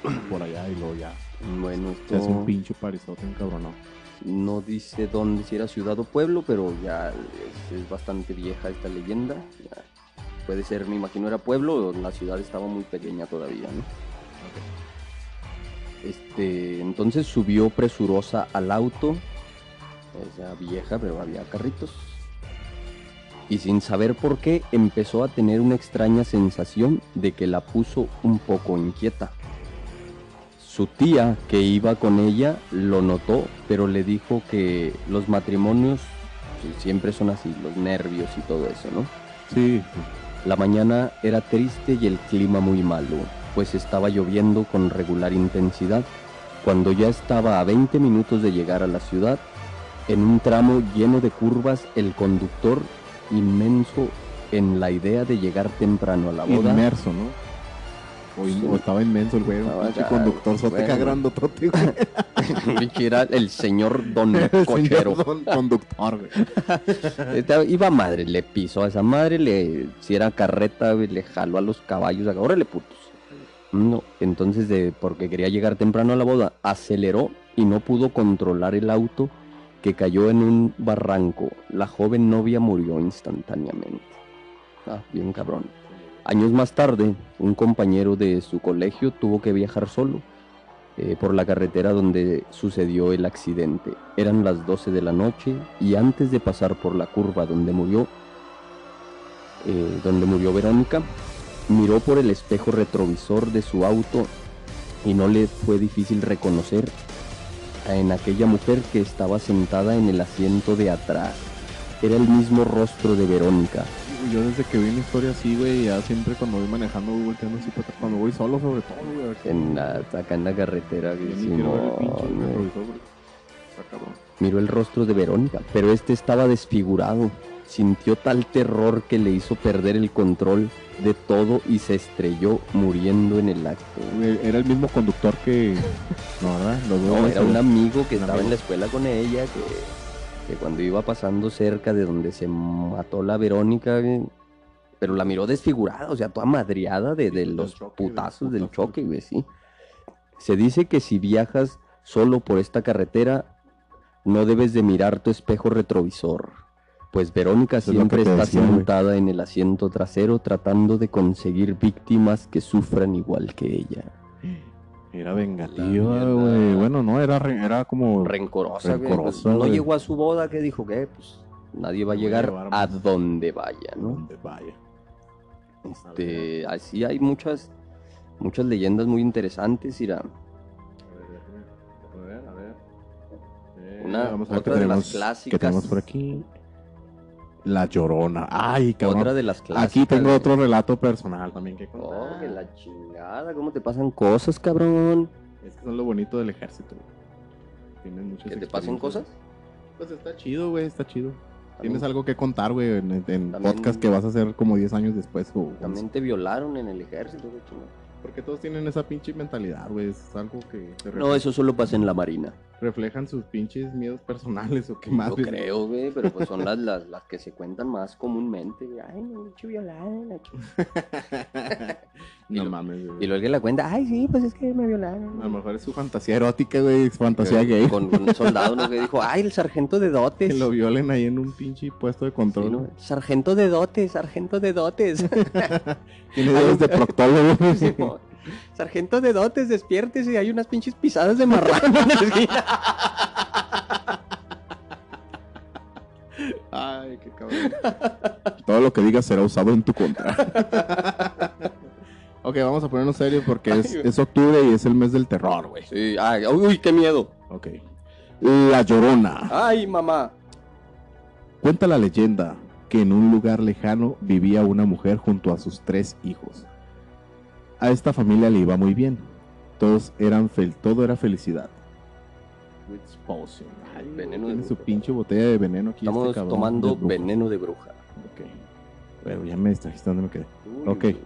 por allá y luego ya bueno, se hace esto un pinche parizote, un cabrón. no dice dónde, si era ciudad o pueblo, pero ya es, es bastante vieja esta leyenda. ya. Puede ser, me imagino era pueblo, la ciudad estaba muy pequeña todavía, ¿no? Este, entonces subió presurosa al auto, esa vieja, pero había carritos. Y sin saber por qué, empezó a tener una extraña sensación de que la puso un poco inquieta. Su tía, que iba con ella, lo notó, pero le dijo que los matrimonios pues, siempre son así, los nervios y todo eso, ¿no? Sí, La mañana era triste y el clima muy malo, pues estaba lloviendo con regular intensidad. Cuando ya estaba a 20 minutos de llegar a la ciudad, en un tramo lleno de curvas, el conductor, inmenso en la idea de llegar temprano a la boda. Inmerso, ¿no? O, in- Sí. o estaba inmenso el güey, un pinche acá, conductor soteca bueno. grandotote, güey. Pinche Era el señor don El cochero. señor don conductor, güey. Iba madre, le pisó a esa madre, le, si era carreta, güey, le jaló a los caballos, ahora le putos. No, entonces, de, porque quería llegar temprano a la boda, aceleró y no pudo controlar el auto que cayó en un barranco. La joven novia murió instantáneamente. Ah, bien cabrón. Años más tarde, un compañero de su colegio tuvo que viajar solo eh, por la carretera donde sucedió el accidente. Eran las 12 de la noche y antes de pasar por la curva donde murió, eh, donde murió Verónica, miró por el espejo retrovisor de su auto y no le fue difícil reconocer en aquella mujer que estaba sentada en el asiento de atrás. Era el mismo rostro de Verónica. Yo desde que vi una historia así, güey, ya siempre cuando voy manejando voy volteando así para atrás. Cuando voy solo, sobre todo, güey. a ver si- En la, acá en la carretera, Yo güey, ni quiero ver el pinche Simón, güey. retrovisor, güey. Está cabrón. miró el rostro de Verónica, pero este estaba desfigurado. Sintió tal terror que le hizo perder el control de todo y se estrelló muriendo en el acto. Güey, Era el mismo conductor que. No, ¿verdad? Los dos, No, güey, era un amigo que Un estaba amigo. en la escuela con ella, que, que cuando iba pasando cerca de donde se mató la Verónica, pero la miró desfigurada, o sea, toda madriada de, de los choque, putazos del choque, güey, sí. Se dice que si viajas solo por esta carretera, no debes de mirar tu espejo retrovisor. Pues Verónica Eso siempre está decía, güey. sentada en el asiento trasero tratando de conseguir víctimas que sufran igual que ella. Era vengativa, güey. Bueno, no, era, re- era como. rencorosa. Rencorosa, Pues, no llegó a su boda, que dijo que pues nadie va a llegar a donde vaya, ¿no? Donde vaya. Este, así hay muchas, muchas leyendas muy interesantes, Ira. A ver, a ver. Una- vamos a ver otra de las clásicas. ¿Qué tenemos por aquí? La Llorona. Ay, cabrón. Otra de las clásicas. Aquí tengo otro relato personal también que Oh, contar. que la chingada, ¿cómo te pasan cosas, cabrón? Es que son lo bonito del ejército. güey. Tienen muchas ¿Que te pasen cosas? Pues está chido, güey, está chido. Tienes algo que contar, güey, en, en También- podcast que vas a hacer como 10 años después. O, también te violaron en el ejército, güey. Porque todos tienen esa pinche mentalidad, güey. Es algo que te No, eso solo pasa en la marina. Reflejan sus pinches miedos personales o qué más. Güey. creo, güey, pero pues son las, las, las que se cuentan más comúnmente. Ay, me he violaron. la no lo- mames, güey. Y luego que la cuenta, ay, sí, pues es que me violaron. A lo mejor es su fantasía erótica, güey. Es fantasía gay. Con, con un soldado, ¿no? Que dijo, ay, el sargento de Que dotes. lo violen ahí en un pinche puesto de Sí, control. ¿no? Sargento de dotes, sargento de dotes. Tiene dedos de proctólogo. güey. Sargento de dotes, despiértese, y hay unas pinches pisadas de marrano en la esquina. Ay, qué cabrón. Todo lo que digas será usado en tu contra. ok, vamos a ponernos serios porque es, Ay, güey. es octubre y es el mes del terror, güey. Sí, ay, uy, qué miedo. Ok. La Llorona. Ay, mamá. Cuenta la leyenda que en un lugar lejano vivía una mujer junto a sus tres hijos. A esta familia le iba muy bien. Todos eran fel todo era felicidad. Ay, Veneno de tiene su bruja. pinche botella de veneno aquí. Estamos este tomando de veneno de bruja. Ok. Pero ya me distrajiste donde me quedé. Uy, Ok. uy,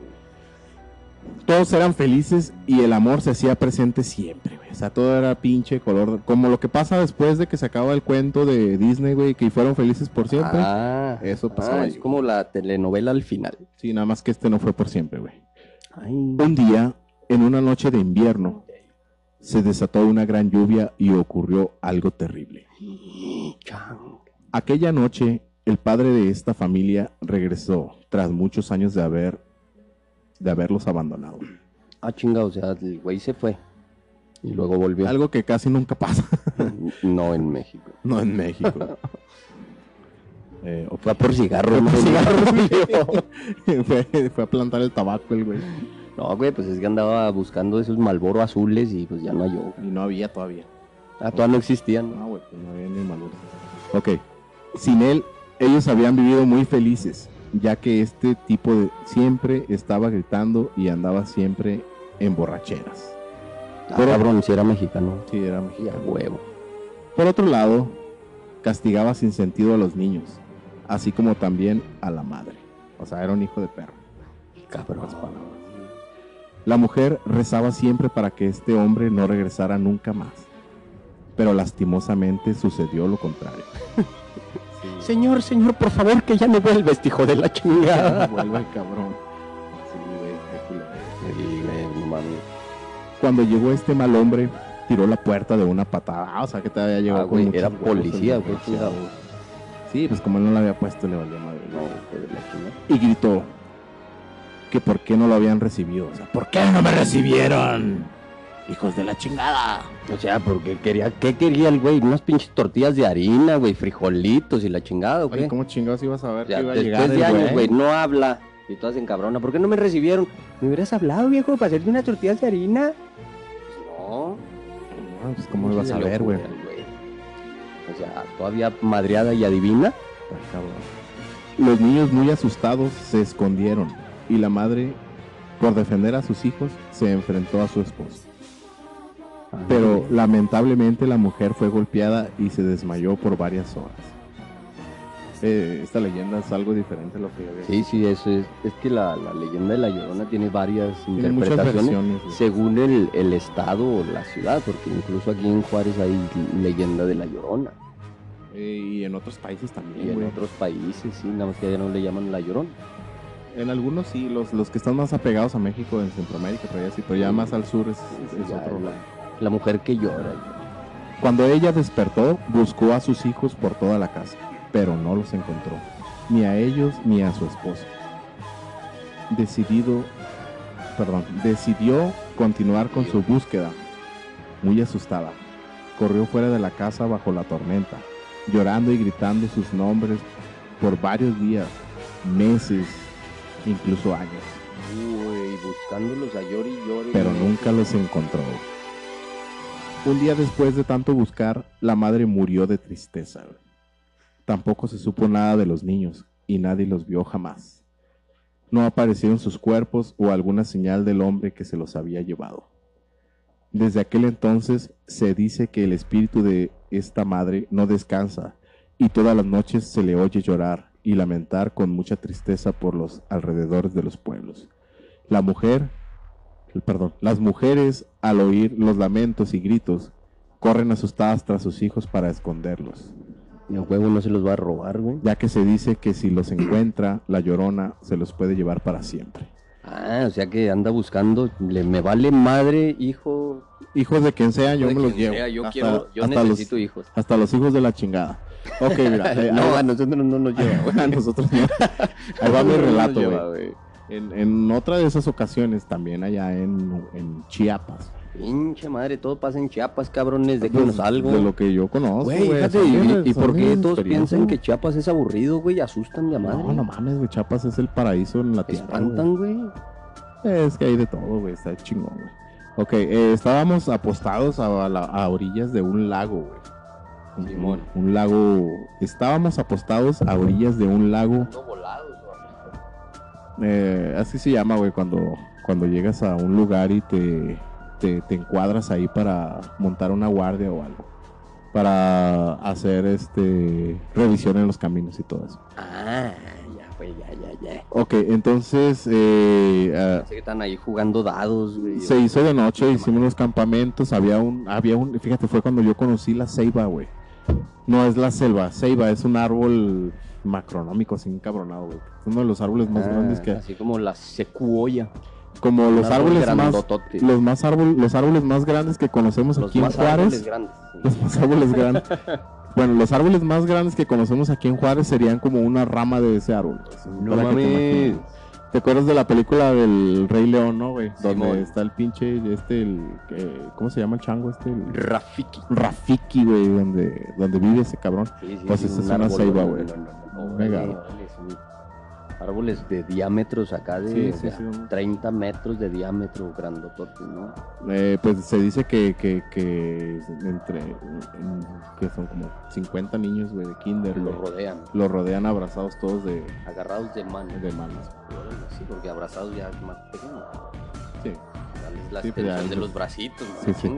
Todos eran felices y el amor se hacía presente siempre, güey. O sea, todo era pinche color. Como lo que pasa después de que se acaba el cuento de Disney, güey, que fueron felices por siempre. Ah, Eso pasaba ah, ahí, es como la telenovela al final. Sí, nada más que este no fue por siempre, güey. Un día, en una noche de invierno, se desató una gran lluvia y ocurrió algo terrible. Aquella noche, el padre de esta familia regresó tras muchos años de haber de haberlos abandonado. Ah, chinga, o sea, el güey se fue. Y luego volvió. Algo que casi nunca pasa, No en México. no en México. Eh, o Fue a por cigarros. Fue cigarros, fue, fue a plantar el tabaco el güey. No, güey, pues es que andaba buscando esos Malboro azules y pues ya no halló. Y no había todavía. Ah, todavía no existían. No, güey, pues no había ni madurez. Ok. Sin él, ellos habían vivido muy felices, ya que este tipo de siempre estaba gritando y andaba siempre en borracheras. Ah, Pero- cabrón, si era mexicano. Sí, era Ya, mexicano. huevo. Por otro lado, castigaba sin sentido a los niños, así como también a la madre. O sea, era un hijo de perro. Cabrón. La mujer rezaba siempre para que este hombre no regresara nunca más. Pero lastimosamente sucedió lo contrario. Señor, señor, por favor, que ya no vuelves, hijo de la chingada. no vuelva el cabrón. Sí, güey. Cuando llegó este mal hombre, tiró la puerta de una patada. Ah, o sea que te había llegado Ah, con güey, muchos era policía, güey. Sí, pues como él no la había puesto, le valía madre. No, hijo de la chingada. Y gritó que por qué no lo habían recibido. O sea, ¿por qué no me recibieron? Hijos de la chingada. O sea, porque quería, ¿qué quería el güey? Unas pinches tortillas de harina, güey, frijolitos y la chingada, Oye, güey. ¿cómo chingados ibas a ver O sea, que iba a después llegar de el años, güey, no habla. Y todas en cabrona. ¿Por qué no me recibieron? ¿Me hubieras hablado, viejo, para hacerte unas tortillas de harina? Pues no. No, pues cómo ibas a ver, güey. O sea, todavía madreada y adivina. Los niños muy asustados se escondieron y la madre, por defender a sus hijos, se enfrentó a su esposo. Pero lamentablemente la mujer fue golpeada y se desmayó por varias horas. Eh, esta leyenda es algo diferente a lo que yo había Sí, sí, es. Es que la, la leyenda de la Llorona tiene varias Tiene interpretaciones según el, el estado o la ciudad, porque incluso aquí en Juárez hay leyenda de la Llorona. Eh, y en otros países Y también, en güey. otros países, sí, nada más que allá no le llaman la Llorona. En algunos sí, los, los que están más apegados a México, en Centroamérica, pero ya sí, pero ya más al sur es, es otro la mujer que llora. Cuando ella despertó, buscó a sus hijos por toda la casa, pero no los encontró, ni a ellos ni a su esposo. Decidido, perdón, decidió continuar con su búsqueda. Muy asustada, corrió fuera de la casa bajo la tormenta, llorando y gritando sus nombres por varios días, meses, incluso años, Uy, buscándolos a llor y llor. y pero nunca los encontró. Un día después de tanto buscar, la madre murió de tristeza. Tampoco se supo nada de los niños y nadie los vio jamás. No aparecieron sus cuerpos o alguna señal del hombre que se los había llevado. Desde aquel entonces se dice que el espíritu de esta madre no descansa y todas las noches se le oye llorar y lamentar con mucha tristeza por los alrededores de los pueblos. La mujer, perdón, las mujeres al oír los lamentos y gritos corren asustadas tras sus hijos para esconderlos, Y a huevo no se los va a robar, güey. ya que se dice que si los encuentra, la llorona se los puede llevar para siempre. Ah, o sea que anda buscando. Le, me vale madre, hijo. Hijos de quien sea, yo me los llevo. sea, yo Hasta- quiero, yo los- necesito hijos. hasta los hijos de la chingada. Ok, mira. eh, no, ahí a nosotros no nos va- lleva, güey. a nosotros no. Ahí va mi No relato, güey. En, en otra de esas ocasiones, también allá en, en Chiapas. Pinche madre, todo pasa en Chiapas, cabrones, Pues, déjenos algo. De lo que yo conozco, Güey, fíjate, y, por qué todos piensan que. Chiapas es aburrido, güey? Asustan de a madre. No, no mames, güey. Chiapas es el paraíso en la tierra. Espantan, güey. Es que hay de todo, güey. Está chingón, güey. Ok, eh, estábamos apostados a, la- a orillas de un lago, güey. Un- Simón. Un, lago. Estábamos apostados a orillas de un lago. Volados, eh, así se llama, güey, cuando, cuando llegas a un lugar y te, te, te encuadras ahí para montar una guardia o algo. Para hacer este revisión en los caminos y todo eso. Ah, ya, güey, ya, ya, ya. Ok, entonces eh, ah, que están ahí jugando dados, güey. Se hizo de noche, hicimos los campamentos, había un, había un, fíjate, fue cuando yo conocí la ceiba, güey. No es la selva, ceiba es un árbol macronómico, así encabronado, güey. Es uno de los árboles más Ah, grandes que, Así como la secuoya. Como los árbol árboles más, los más árbol, los árboles más grandes que conocemos Los aquí en Juárez. grandes. Los más árboles grandes. bueno, los árboles más grandes que conocemos aquí en Juárez serían como una rama de ese árbol. No te mames. imagines. ¿Te acuerdas de la película del Rey León, no, güey? Donde está el pinche, este, el, eh, ¿cómo se llama el chango este? El- Rafiki. Rafiki, güey, donde, donde vive ese cabrón. Sí, sí, Pues sí, esta es un una árbol, ceiba, güey. no, no, mega. Árboles de diámetros acá de, Sí, sí, de sí, un- 30 metros de diámetro, grandotote, ¿no? Eh, pues se dice que, que, que entre, en- que son como 50 niños, güey, de kinder, Lo güey. rodean, Lo rodean abrazados todos de, agarrados de mano. de manos. Sí, porque abrazados ya es más pequeño. Sí. Dales la Sí, pues ya de los bracitos, Sí, sí.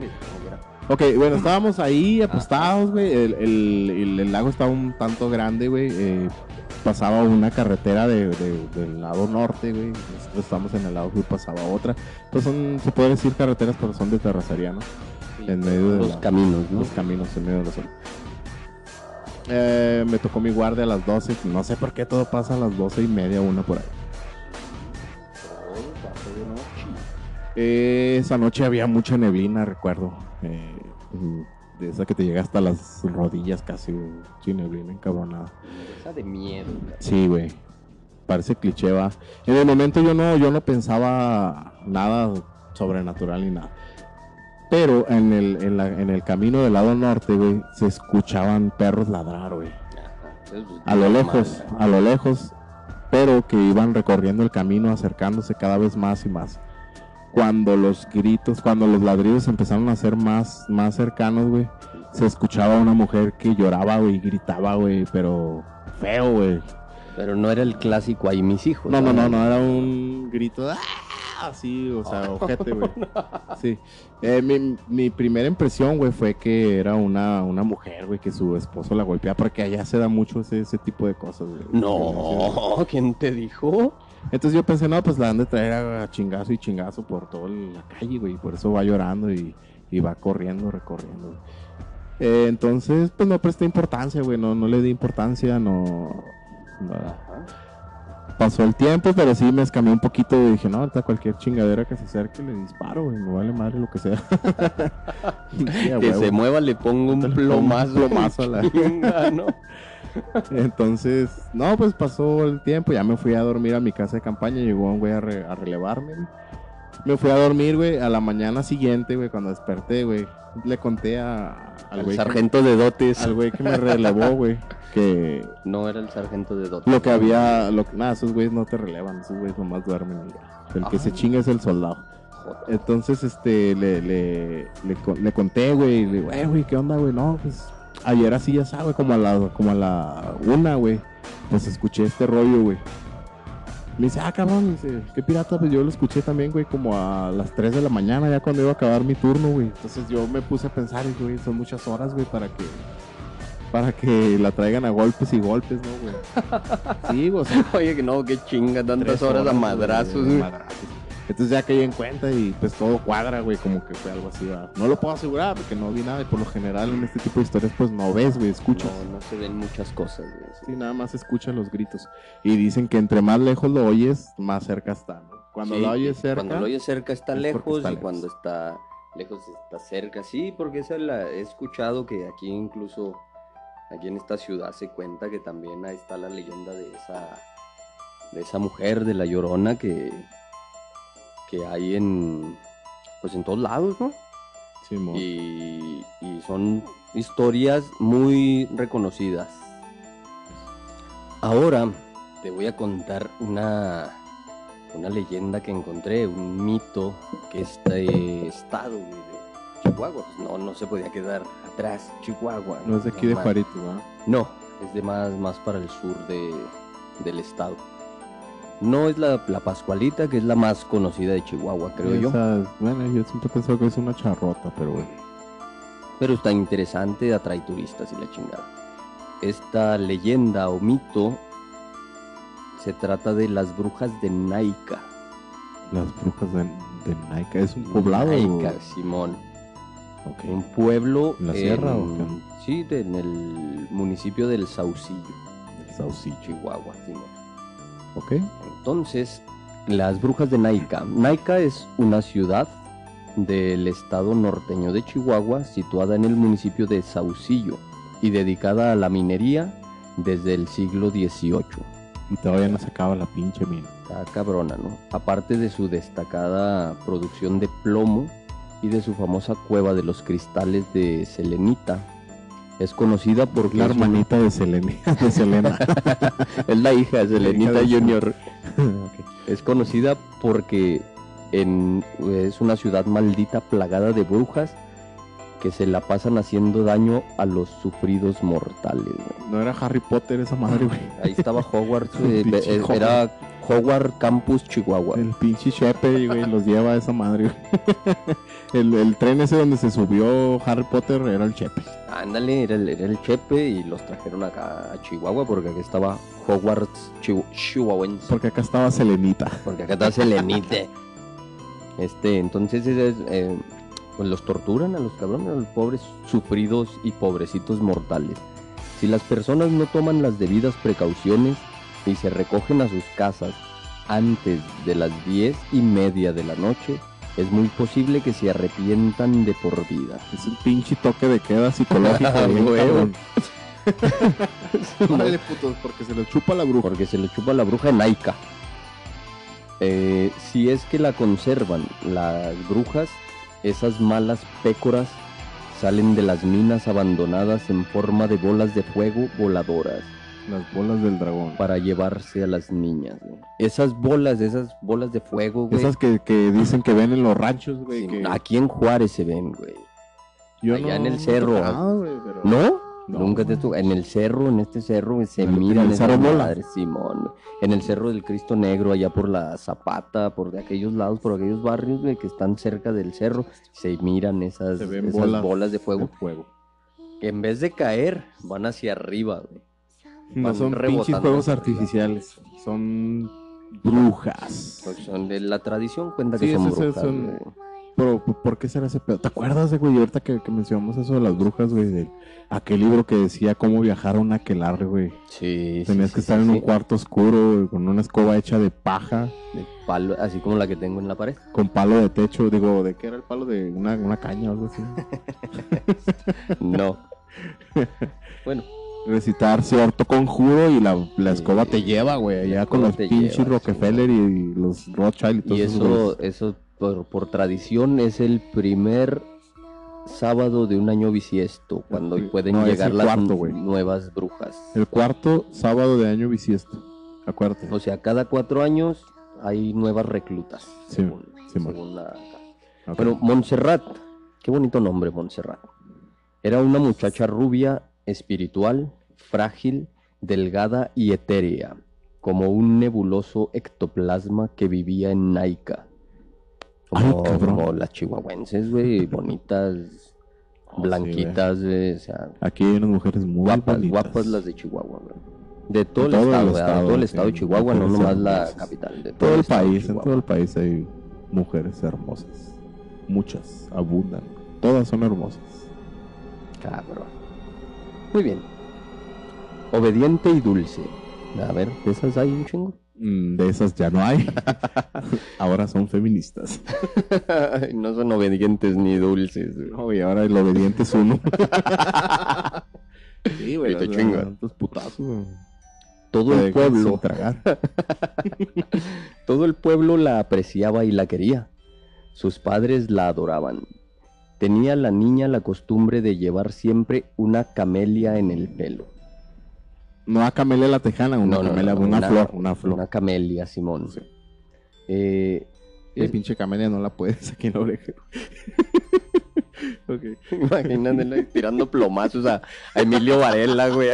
Ok, bueno, estábamos ahí apostados, güey. El, el- el- el lago estaba un tanto grande, güey. eh, pasaba una carretera de, de- del lado norte, güey. Nosotros estamos en el lado sur, pasaba otra. Pues son, se puede decir carreteras, pero son de terracería, ¿no? en medio de los la- caminos, ¿no? los caminos en medio de la zona. Eh, me tocó mi guardia a las 12. No sé por qué todo pasa a las 12 y media, una por ahí. Eh, esa noche había mucha neblina, recuerdo. Eh, de esa que te llega hasta las rodillas casi. Sí, neblina encabronada. Esa de miedo. Sí, güey. Parece cliché, va. En el momento yo no, yo no pensaba nada sobrenatural ni nada. Pero en el, en, la- en el camino del lado norte, güey, se escuchaban perros ladrar, güey. A lo lejos, a lo lejos, pero que iban recorriendo el camino, acercándose cada vez más y más. Cuando los gritos, cuando los ladridos empezaron a ser más, más cercanos, güey, se escuchaba una mujer que lloraba, güey, y gritaba, güey, pero feo, güey. Pero no era el clásico ahí mis hijos. No, no, no, ¿verdad? no, era un grito de ¡ah! así, o sea, ojete, güey. Sí. Eh, mi, mi primera impresión, güey, fue que era una, una mujer, güey, que su esposo la golpeaba, porque allá se da mucho ese, ese tipo de cosas, güey. No, ¿quién te dijo? Entonces yo pensé, no, pues la han de traer a chingazo y chingazo por toda la calle, güey, por eso va llorando y, y va corriendo, recorriendo. Eh, entonces, pues no presté importancia, güey, no, no le di importancia, no... no- Pasó el tiempo, pero sí me escamé un poquito y dije, no, ahorita cualquier chingadera que se acerque le disparo, güey, me vale madre lo que sea. Sí, Que se mueva le pongo un Un plomazo. a la- ¿no? Entonces, no, pues pasó el tiempo, ya me fui a dormir a mi casa de campaña, llegó un güey a, re- a relevarme, güey. Me fui a dormir, güey, a la mañana siguiente, güey, cuando desperté, güey, le conté a, al Al güey que, sargento de dotes. al güey que me relevó, güey, que No era el sargento de dotes. lo que había, lo, que- nada, esos güeyes no te relevan, esos güeyes nomás duermen y ya. El que Ah. se chinga es el soldado. Entonces, este, le, le, le, le conté, güey, y le digo, "Eh, güey, ¿qué onda, güey? No, pues, ayer así ya sabe, como a la, como a la una, güey, pues escuché este rollo, güey. Me dice, ah, cabrón, dice, qué pirata, pues yo lo escuché también, güey, como a las 3 de la mañana, ya cuando iba a acabar mi turno, güey. Entonces yo me puse a pensar, güey, son muchas horas, güey, para que, para que la traigan a golpes y golpes, ¿no, güey? Sí, güey, o sea, Oye, que no, qué chinga, tantas tres horas a madrazos, güey. madrazos. Entonces ya caí en cuenta y pues todo cuadra, güey, como que fue algo así, ¿verdad? No lo puedo asegurar porque no vi nada y por lo general en este tipo de historias pues no ves, güey, escuchas. No, no se ven muchas cosas, güey. Sí, nada más escuchas los gritos. Y dicen que entre más lejos lo oyes, más cerca está, ¿no? Cuando Sí, lo oyes cerca... Cuando lo oyes cerca está es lejos está y cuando está lejos está cerca. Sí, porque esa la he escuchado que aquí incluso, aquí en esta ciudad se cuenta que también ahí está la leyenda de esa, de esa mujer, de la llorona que, que hay en, pues en todos lados, ¿no? Y, y son historias muy reconocidas. Ahora te voy a contar una, una leyenda que encontré, un mito que este estado de Chihuahua, pues no, no se podía quedar atrás, Chihuahua. No es de aquí de Juarito, ¿verdad? No, es de más, más para el sur de, del estado. No es la, la Pascualita, que es la más conocida de Chihuahua, creo yo. Bueno, yo siempre pensaba que es una charrota, pero bueno. Pero está interesante, atrae turistas y la chingada. Esta leyenda o mito se trata de las brujas de Naica. Las brujas de, de Naica, ¿es un poblado? Naica, Simón. Un pueblo. ¿En la sierra o en- Sí, de- en el municipio del Saucillo, El Saucillo. Chihuahua, Simón. Ok. Entonces, las brujas de Naica. Naica es una ciudad del estado norteño de Chihuahua, situada en el municipio de Saucillo y dedicada a la minería desde el siglo XVIII. Y todavía no se acaba la pinche mina. Está cabrona, ¿no? Aparte de su destacada producción de plomo y de su famosa cueva de los cristales de selenita, es conocida por La hermanita de Selena. De Selena. es la hija de Selenita Junior. Es conocida porque en- es una ciudad maldita plagada de brujas que se la pasan haciendo daño a los sufridos mortales. güey. No era Harry Potter esa madre, güey. Ahí estaba Hogwarts, eh, eh, era Howard Campus, Chihuahua. El pinche Chepe, güey, los lleva a esa madre. güey. el, el tren ese donde se subió Harry Potter era el Chepe. Ándale, era el, era el Chepe y los trajeron acá a Chihuahua porque aquí estaba Hogwarts Chihu- Chihuahuense. Porque acá estaba Selenita. Porque acá está Selenite. Este, entonces es, eh, pues los torturan a los cabrones, a los pobres sufridos y pobrecitos mortales. Si las personas no toman las debidas precauciones y se recogen a sus casas antes de las diez y media de la noche, es muy posible que se arrepientan de por vida. Es un pinche toque de queda psicológico. Ah. Órale, putos, porque se le chupa la bruja. Porque se le chupa la bruja Naika. Eh, si es que la conservan las brujas, esas malas pécoras salen de las minas abandonadas en forma de bolas de fuego voladoras Las bolas del dragón. para llevarse a las niñas. güey. Esas bolas, esas bolas de fuego, güey. Esas que, que dicen que ven en los ranchos, güey. sí, que Aquí en Juárez se ven, güey. yo allá no- en el no cerro. tocado, güey, pero- ¿No? No, Nunca te estuvo. En el cerro, en este cerro, güey, se miran en el Cerro Bola. madres, Simón. En el cerro del Cristo Negro, allá por la Zapata, por de aquellos lados, por aquellos barrios, güey, que están cerca del cerro, se miran esas, Se ven esas bolas, bolas. de fuego. de fuego. Que en vez de caer, van hacia arriba, güey. No son pinches juegos artificiales. Son brujas. Son de la tradición, cuenta Sí, que son brujas. son-. Pero, ¿por qué será ese pedo? ¿Te acuerdas de, güey, ahorita que, que mencionamos eso de las brujas, güey? De aquel libro que decía cómo viajar a un aquelarre, güey. Sí, Tenías sí, que estar en un cuarto oscuro, güey, con una escoba hecha de paja, De palo, así como la que tengo en la pared. con palo de techo. Digo, ¿de qué era el palo? De una, una caña o algo así. No. bueno, Recitar cierto conjuro y la, la Sí. escoba te lleva, güey. Allá La con los pinches Rockefeller y los Rothschild y todos Y eso, eso por, por tradición es el primer sábado de un año bisiesto, cuando pueden No, llegar las cuarto, nuevas brujas. El cuarto sábado de año bisiesto. Acuérdate. O sea, cada cuatro años hay nuevas reclutas. Sí, según, la-. Bueno, Montserrat, qué bonito nombre, Montserrat. Era una muchacha rubia, espiritual, frágil, delgada y etérea, como un nebuloso ectoplasma que vivía en Naica. Como, Ay, cabrón. como las chihuahuenses, güey, bonitas, Oh, sí, blanquitas, güey, o sea, Aquí hay unas mujeres muy guapas, bonitas. guapas las de Chihuahua, güey. De todo, De el todo el estado, de todo el estado de Chihuahua, no nomás la hermosas. capital. De todo el país, en todo el país hay mujeres hermosas. Muchas, abundan. Todas son hermosas. Cabrón. Muy bien. Obediente y dulce. A ver, ¿de esas hay un chingo? Mm, De esas ya no hay. ahora son feministas. no son obedientes ni dulces. güey. No, y ahora el obediente es uno. sí, Y te putazos. güey. Todo el pueblo, tragar. todo el pueblo la apreciaba y la quería. Sus padres la adoraban. Tenía la niña la costumbre de llevar siempre una camelia en el pelo. No a Camelia la Tejana, una No, no, camelia, no, una, flor, una flor. Una camelia, Simón. Sí. Eh, El es- pinche camelia no la puedes aquí en la oreja. Imagínate tirando plomazos a, a Emilio Varela, güey.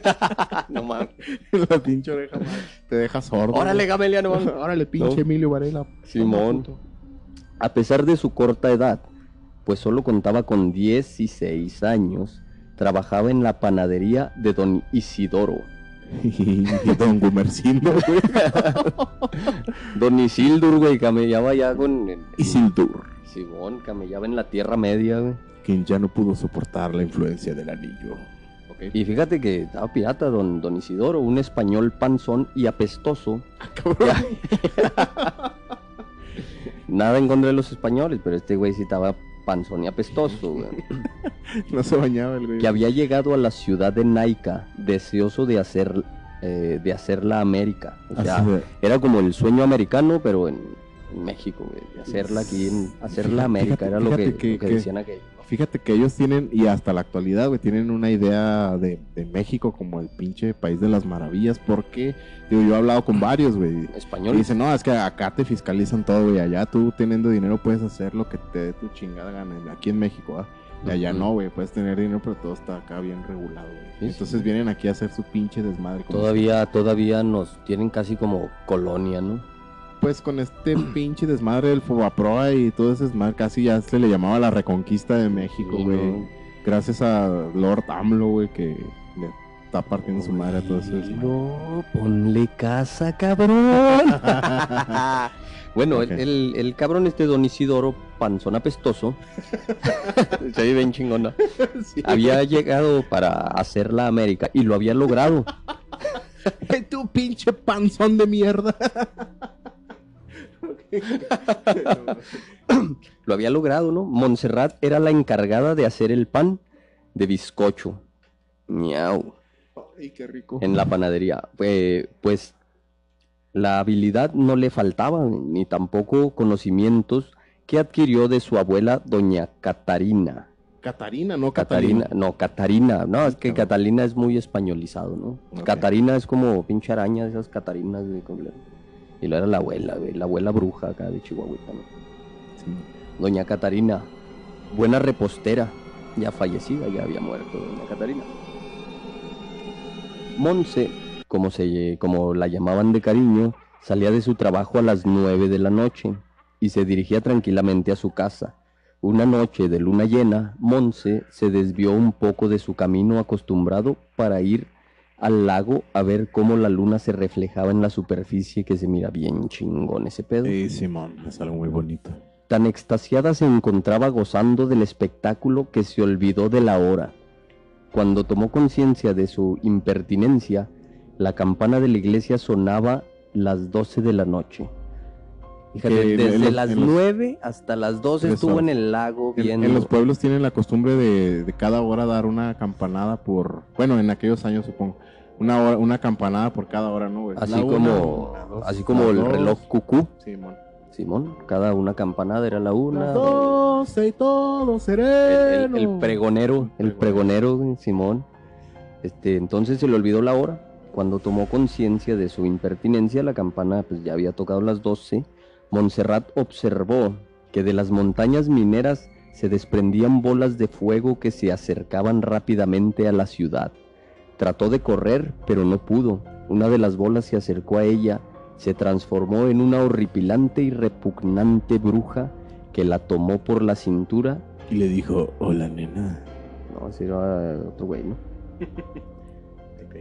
no mames. la pinche oreja madre, te deja sordo. Órale, güey. Gamelia, no mames. Órale, pinche. Emilio Varela. Simón. A pesar de su corta edad, pues solo contaba con 16 años, trabajaba en la panadería de don Isidoro. Y Don Gumercindo, güey. Don Isildur, güey, camellaba ya con... Isildur, Simón, camellaba en la Tierra Media, güey. quien ya no pudo soportar la influencia del anillo. Y fíjate que estaba pirata, don, don Isidoro, un español panzón y apestoso. Cabrón. Nada en contra de los españoles, pero este güey sí estaba panzón y apestoso, güey. No se bañaba el güey. que había llegado a la ciudad de Naica deseoso de hacer eh, de hacerla América. O sea, era como el sueño americano, pero en México, güey, hacerla aquí, en, hacerla Fíjate- América, era lo que, que- lo que que- decían aquellos. ¿no? Fíjate que ellos tienen, y hasta la actualidad, güey, tienen una idea de, de México como el pinche país de las maravillas, porque, digo, yo he hablado con varios, güey, y Español. dicen, no, es que acá te fiscalizan todo, güey, allá tú teniendo dinero puedes hacer lo que te dé tu chingada gana, aquí en México, ¿ah? Y allá no, güey, puedes tener dinero, pero todo está acá bien regulado, güey. Sí, Entonces vienen aquí a hacer su pinche desmadre. Todavía, todavía nos tienen casi como colonia, ¿no? Pues con este pinche desmadre del Fobaproa y todo ese desmadre, casi ya se le llamaba la reconquista de México, Sí, güey. ¿no? Gracias a Lord AMLO, güey, que le está partiendo su madre a todo ese desmadre. No, ponle casa, cabrón. bueno, el- el, el cabrón este Don Isidoro, panzón apestoso, se ve bien chingona, Sí. había llegado para hacer la América y lo había logrado. Tu pinche panzón de mierda. Lo había logrado, ¿no? Montserrat era la encargada de hacer el pan de bizcocho. Miau. Ay, qué rico. en la panadería. Eh, pues la habilidad no le faltaba, ni tampoco conocimientos que adquirió de su abuela, doña Catarina. Catarina, no Catarina, Catalina. no, Catarina. No, es que. Catalina es muy españolizado, ¿no? Catarina es como pinche araña, esas Catarinas, le- Y lo era la abuela, la abuela bruja acá de Chihuahua. Doña Catarina, buena repostera, ya fallecida, ya había muerto Doña Catarina. Monse, como, se, como la llamaban de cariño, salía de su trabajo a las nueve de la noche y se dirigía tranquilamente a su casa. Una noche de luna llena, Monse se desvió un poco de su camino acostumbrado para ir al lago a ver cómo la luna se reflejaba en la superficie que se mira bien chingón ese pedo. Sí, Simón, es algo muy bonito. Tan extasiada se encontraba gozando del espectáculo que se olvidó de la hora. Cuando tomó conciencia de su impertinencia, la campana de la iglesia sonaba las 12 de la noche. Fíjate, Que desde los- las los- 9 hasta las 12 Eso. estuvo en el lago En, viendo. en los pueblos tienen la costumbre de, de cada hora dar una campanada por, bueno, en aquellos años supongo, una hora, una campanada por cada hora, ¿no? güey? así una, como, dos, así como el dos. reloj cucú, Simón. Simón. Cada una campanada era la una. Las doce y todo el, sereno. el- el pregonero, el pregonero, güey, Simón. Este, entonces se le olvidó la hora. Cuando tomó conciencia de su impertinencia, la campana pues ya había tocado las 12. Montserrat observó que de las montañas mineras se desprendían bolas de fuego que se acercaban rápidamente a la ciudad. Trató de correr, pero no pudo. Una de las bolas se acercó a ella, se transformó en una horripilante y repugnante bruja que la tomó por la cintura Y le dijo, hola nena. no, ese era otro güey, ¿no?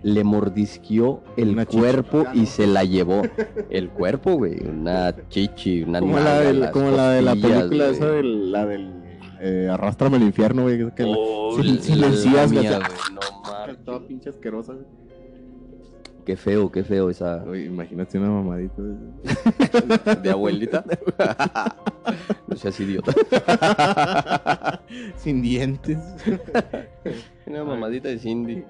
Le mordisqueó el Una chichi. cuerpo y se la llevó. El cuerpo, güey. Una chichi, una Como la, nalga, del- como la de la película güey. esa del, la del eh, Arrástrame al infierno, güey. Que la- Oh, la- silencias, la güey, mía, güey, No mames. Toda pinche asquerosa, güey. Qué feo, qué feo esa imagínate una mamadita. de- de abuelita. no seas idiota. Sin dientes. Una mamadita de Cindy.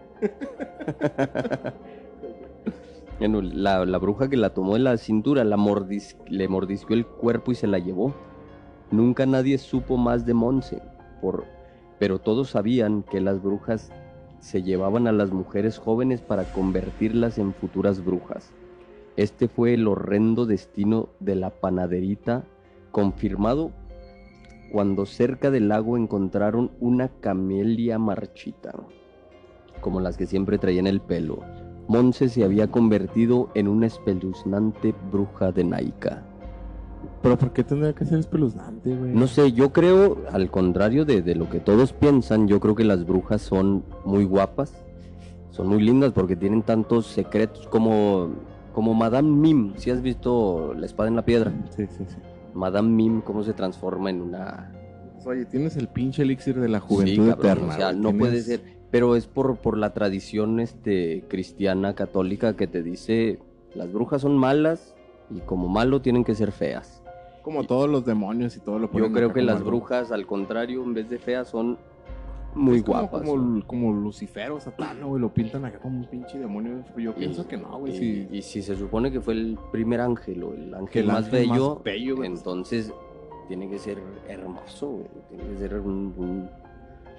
Bueno, la, la bruja que la tomó en la cintura la mordis- le mordisqueó el cuerpo y se la llevó. Nunca nadie supo más de Monse, por, pero todos sabían que las brujas se llevaban a las mujeres jóvenes para convertirlas en futuras brujas. Este fue el horrendo destino de la panaderita, confirmado cuando cerca del lago encontraron una camelia marchita, como las que siempre traía en el pelo. Monse se había convertido en una espeluznante bruja de Naika. Pero ¿por qué tendría que ser espeluznante, güey? No sé, yo creo, al contrario de, de lo que todos piensan, yo creo que las brujas son muy guapas, son muy lindas porque tienen tantos secretos como, como Madame Mim. Si has visto La espada en la piedra, Sí, sí, sí. Madame Mim, cómo se transforma en una Oye, tienes el pinche elixir de la Sí, juventud cabrón, eterna. O sea, no puede ser. Pero es por, por la tradición este, cristiana católica que te dice las brujas son malas y como malo tienen que ser feas. Como todos los demonios y todo lo Yo ponen creo que como las algo- brujas, al contrario, en vez de feas, son muy Es como- guapas. Como, como Lucifer o Satán, ¿no, güey. Lo pintan acá como un pinche demonio. Yo Y- pienso que no, güey. y, si se supone que fue el primer ángel o el ángel Que el más ángel más bello, entonces tiene que ser hermoso, güey. Tiene que ser un- un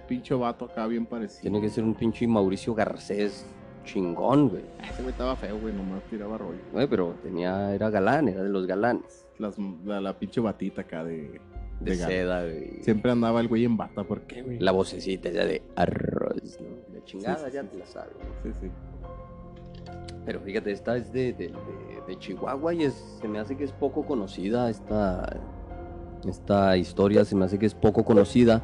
Pinche vato acá bien parecido. Tiene que ser un pinche Mauricio Garcés chingón, güey. Ese güey estaba feo, güey. Nomás tiraba rollo. Güey, pero tenía, era galán, era de los galanes. Las- la, la pinche batita acá de. de, seda, güey. Siempre andaba el güey en bata, ¿por qué, güey? La vocecita ya de arroz, chingada, Sí, sí, ya sí, te la sabes. Sí, sí. Pero fíjate, esta es de, de- de- Chihuahua y es, se me hace que es poco conocida esta, esta historia, se me hace que es poco conocida,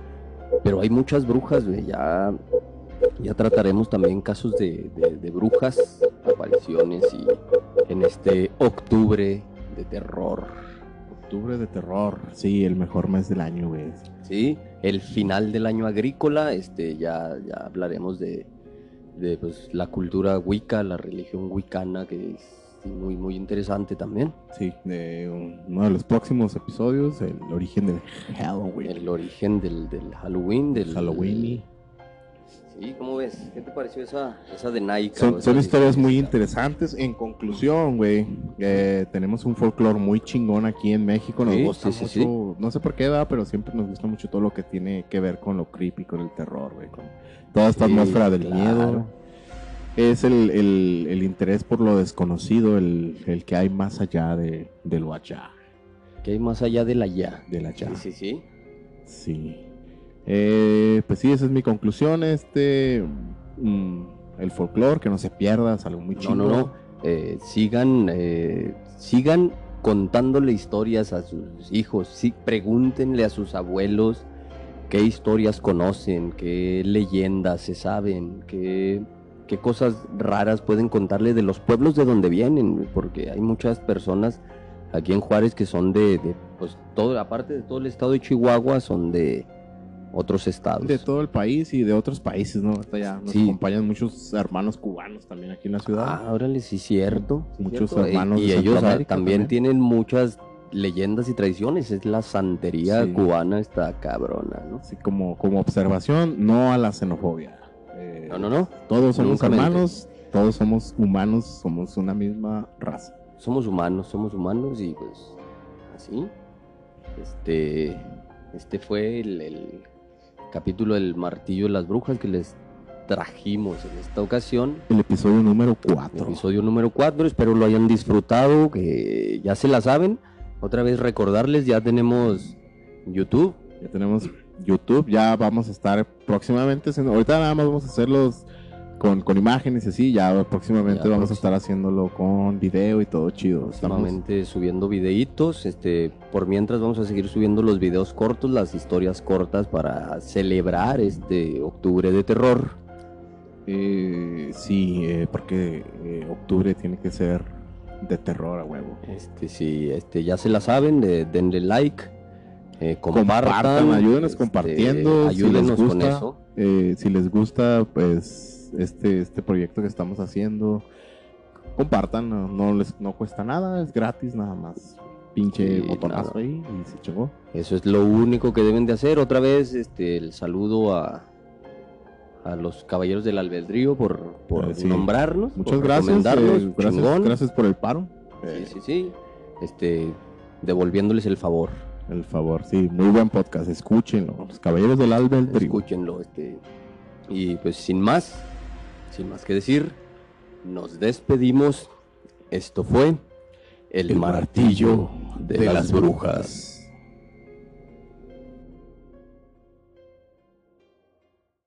pero hay muchas brujas, güey, ya, ya trataremos también casos de- de brujas, apariciones y en este octubre de terror, Octubre de terror. Sí, el mejor mes del año, güey. ¿sí? El final del año agrícola, este, ya, ya hablaremos de, de pues, la cultura wicca, la religión wicana, que es muy, muy interesante también. Sí, de un- uno de los próximos episodios, el origen del Halloween. El origen del, del Halloween, del Halloween. Sí, ¿cómo ves? ¿Qué te pareció esa, esa de Nike? Son, son historias muy interesantes. En conclusión, güey, eh, tenemos un folclore muy chingón aquí en México. Nos Sí, gusta sí, sí, mucho, no sé por qué, va, pero siempre nos gusta mucho todo lo que tiene que ver con lo creepy, con el terror, güey. Con toda esta atmósfera del claro. miedo. Es el, el- el interés por lo desconocido, el, el que hay más allá de, de lo allá. ¿Qué hay más allá de la ya? De la ya. Sí, sí, sí. Sí. Eh, pues sí, esa es mi conclusión. Este. mm, el folclore, que no se pierda, es algo muy No, chido. no, no. Eh, sigan, eh, sigan contándole historias a sus hijos. Sí, pregúntenle a sus abuelos qué historias conocen, qué leyendas se saben, qué, qué cosas raras pueden contarle de los pueblos de donde vienen, porque hay muchas personas aquí en Juárez que son de, de, pues todo, aparte de todo el estado de Chihuahua, son de otros estados. De todo el país y de otros países, ¿no? Ahorita ya nos Sí. acompañan muchos hermanos cubanos también aquí en la ciudad. Ah, órale, sí, cierto. sí, Muchos cierto. hermanos Y, de y ellos también, también. tienen muchas leyendas y tradiciones. Es la santería Sí. cubana, esta cabrona, ¿no? Así como, como observación, no a la xenofobia. Eh, No, no, no. Todos somos Nunca mente. hermanos, todos somos humanos, somos una misma raza. Somos humanos, somos humanos y pues así. Este, este fue el, el capítulo del martillo de las brujas que les trajimos en esta ocasión. El episodio número 4. Episodio número 4, espero lo hayan disfrutado, que ya se la saben. Otra vez recordarles, ya tenemos YouTube. Ya tenemos YouTube, ya vamos a estar próximamente haciendo, ahorita nada más vamos a hacerlos con, con imágenes y así, ya próximamente Ya vamos a próximo. estar haciéndolo con video y todo chido. Estamos, Próximamente subiendo videitos, este, por mientras vamos a seguir subiendo los videos cortos, las historias cortas para celebrar este octubre de terror. eh, sí, eh, porque eh, octubre tiene que ser de terror a huevo. Este, sí, este, ya se la saben, de- denle like, eh, compartan, Compartan, ayúdenos este, compartiendo, si les ayúdenos con gusta. eso. Eh, si les gusta, pues este, este proyecto que estamos haciendo, compartan, no, no les no cuesta nada, es gratis nada más. Pinche Sí, botonazo nada. ahí y se chegó. Eso es lo único que deben de hacer. Otra vez, este, el saludo a, a los caballeros del albedrío por, por Eh, sí. Muchas por gracias, recomendarnos, eh, gracias, gracias por el paro. Sí, Eh, sí, sí. Este, devolviéndoles el favor. El favor, sí, muy buen podcast, escúchenlo. Los Caballeros del Albedrío. Escúchenlo, este. Y pues sin más, sin más que decir, nos despedimos. Esto fue el, martillo de, las brujas.